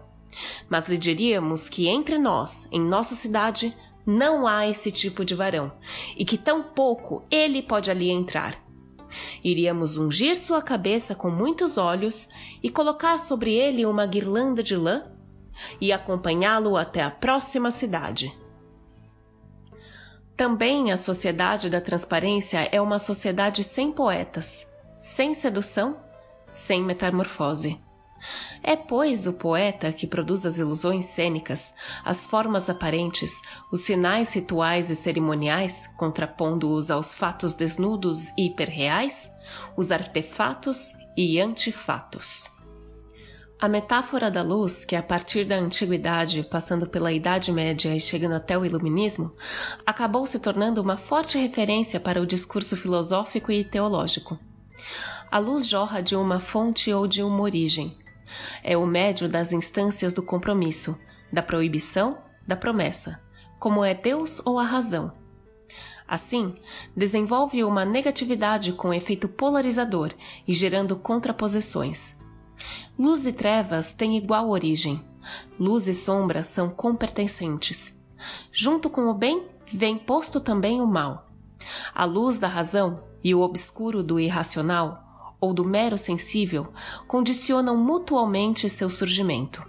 Mas lhe diríamos que entre nós, em nossa cidade, não há esse tipo de varão, e que tão pouco ele pode ali entrar Iríamos ungir sua cabeça com muitos óleos e colocar sobre ele uma guirlanda de lã e acompanhá-lo até a próxima cidade. Também a sociedade da transparência é uma sociedade sem poetas, sem sedução, sem metamorfose. É, pois, o poeta que produz as ilusões cênicas, as formas aparentes, os sinais rituais e cerimoniais, contrapondo-os aos fatos desnudos e hiperreais, os artefatos e antifatos. A metáfora da luz, que a partir da antiguidade, passando pela Idade Média e chegando até o Iluminismo, acabou se tornando uma forte referência para o discurso filosófico e teológico. A luz jorra de uma fonte ou de uma origem, é o médio das instâncias do compromisso, da proibição, da promessa, como é Deus ou a razão. Assim, desenvolve uma negatividade com efeito polarizador e gerando contraposições. Luz e trevas têm igual origem. Luz e sombra são compertencentes. Junto com o bem vem posto também o mal. A luz da razão e o obscuro do irracional ou do mero sensível condicionam mutualmente seu surgimento.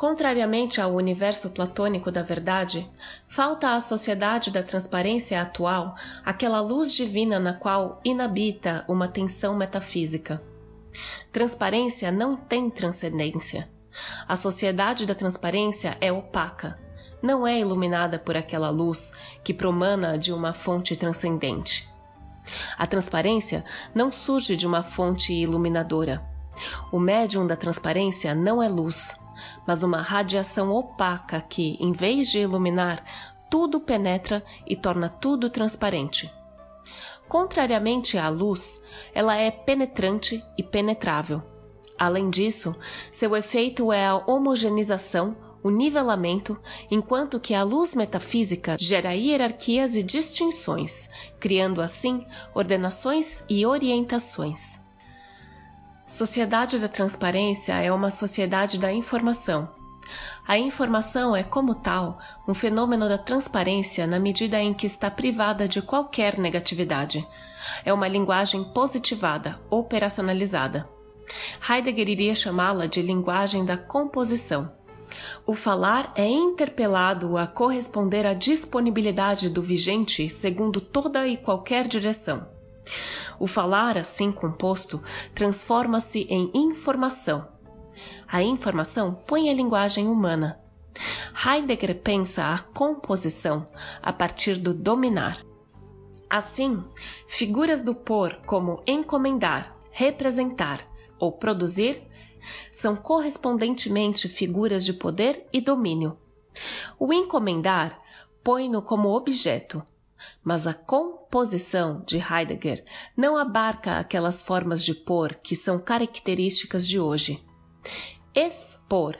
Contrariamente ao universo platônico da verdade, falta à sociedade da transparência atual aquela luz divina na qual inabita uma tensão metafísica. Transparência não tem transcendência. A sociedade da transparência é opaca, não é iluminada por aquela luz que promana de uma fonte transcendente. A transparência não surge de uma fonte iluminadora. O médium da transparência não é luz, mas uma radiação opaca que, em vez de iluminar, tudo penetra e torna tudo transparente. Contrariamente à luz, ela é penetrante e penetrável. Além disso, seu efeito é a homogeneização o nivelamento, enquanto que a luz metafísica gera hierarquias e distinções, criando assim ordenações e orientações. Sociedade da transparência é uma sociedade da informação. A informação é, como tal, um fenômeno da transparência na medida em que está privada de qualquer negatividade. É uma linguagem positivada, operacionalizada. Heidegger iria chamá-la de linguagem da composição. O falar é interpelado a corresponder à disponibilidade do vigente segundo toda e qualquer direção. O falar, assim composto, transforma-se em informação. A informação põe a linguagem humana. Heidegger pensa a composição a partir do dominar. Assim, figuras do por como encomendar, representar ou produzir são correspondentemente figuras de poder e domínio. O encomendar põe-no como objeto, mas a composição de Heidegger não abarca aquelas formas de pôr que são características de hoje. Expor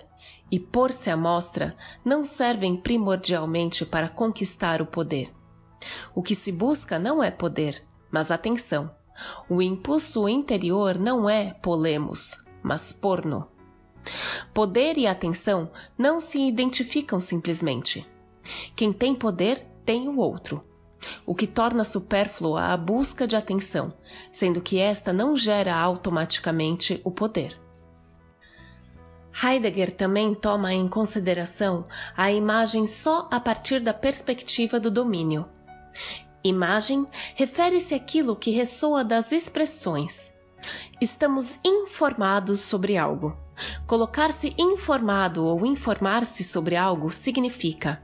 e pôr-se à mostra não servem primordialmente para conquistar o poder. O que se busca não é poder, mas atenção. O impulso interior não é polemos, mas porno. Poder e atenção não se identificam simplesmente. Quem tem poder tem o outro, o que torna supérflua a busca de atenção, sendo que esta não gera automaticamente o poder. Heidegger também toma em consideração a imagem só a partir da perspectiva do domínio. Imagem refere-se àquilo que ressoa das expressões. Estamos informados sobre algo. Colocar-se informado ou informar-se sobre algo significa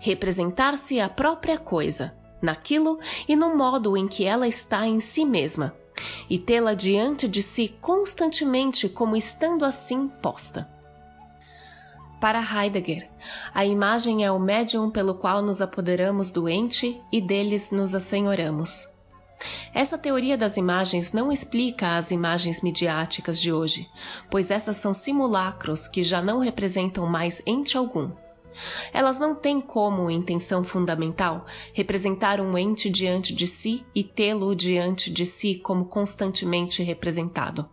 representar-se a própria coisa, naquilo e no modo em que ela está em si mesma, e tê-la diante de si constantemente como estando assim posta. Para Heidegger, a imagem é o médium pelo qual nos apoderamos do ente e deles nos assenhoramos. Essa teoria das imagens não explica as imagens midiáticas de hoje, pois essas são simulacros que já não representam mais ente algum. Elas não têm como intenção fundamental representar um ente diante de si e tê-lo diante de si como constantemente representado.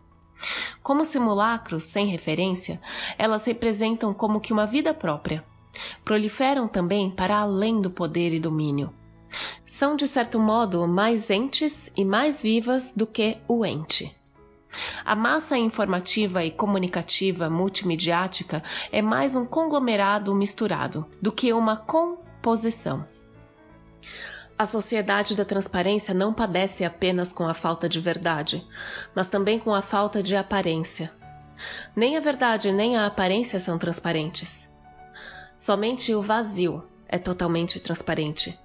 Como simulacros sem referência, elas representam como que uma vida própria. Proliferam também para além do poder e domínio. São, de certo modo, mais entes e mais vivas do que o ente. A massa informativa e comunicativa multimediática é mais um conglomerado misturado do que uma composição. A sociedade da transparência não padece apenas com a falta de verdade, mas também com a falta de aparência. Nem a verdade nem a aparência são transparentes. Somente o vazio é totalmente transparente.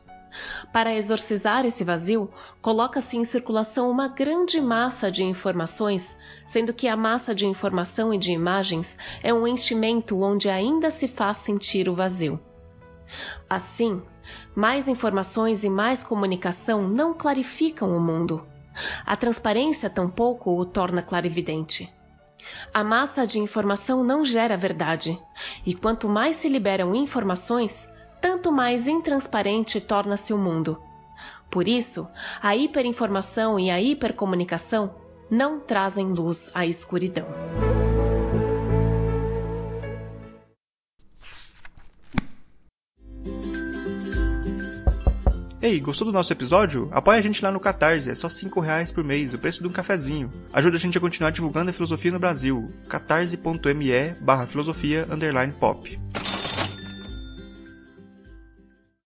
Para exorcizar esse vazio, coloca-se em circulação uma grande massa de informações, sendo que a massa de informação e de imagens é um enchimento onde ainda se faz sentir o vazio. Assim, mais informações e mais comunicação não clarificam o mundo. A transparência tampouco o torna clarividente. A massa de informação não gera verdade, e quanto mais se liberam informações, tanto mais intransparente torna-se o mundo. Por isso, a hiperinformação e a hipercomunicação não trazem luz à escuridão. Ei, gostou do nosso episódio? Apoie a gente lá no Catarse, é só 5 reais por mês, o preço de um cafezinho. Ajuda a gente a continuar divulgando a filosofia no Brasil. catarse.me barra filosofia pop.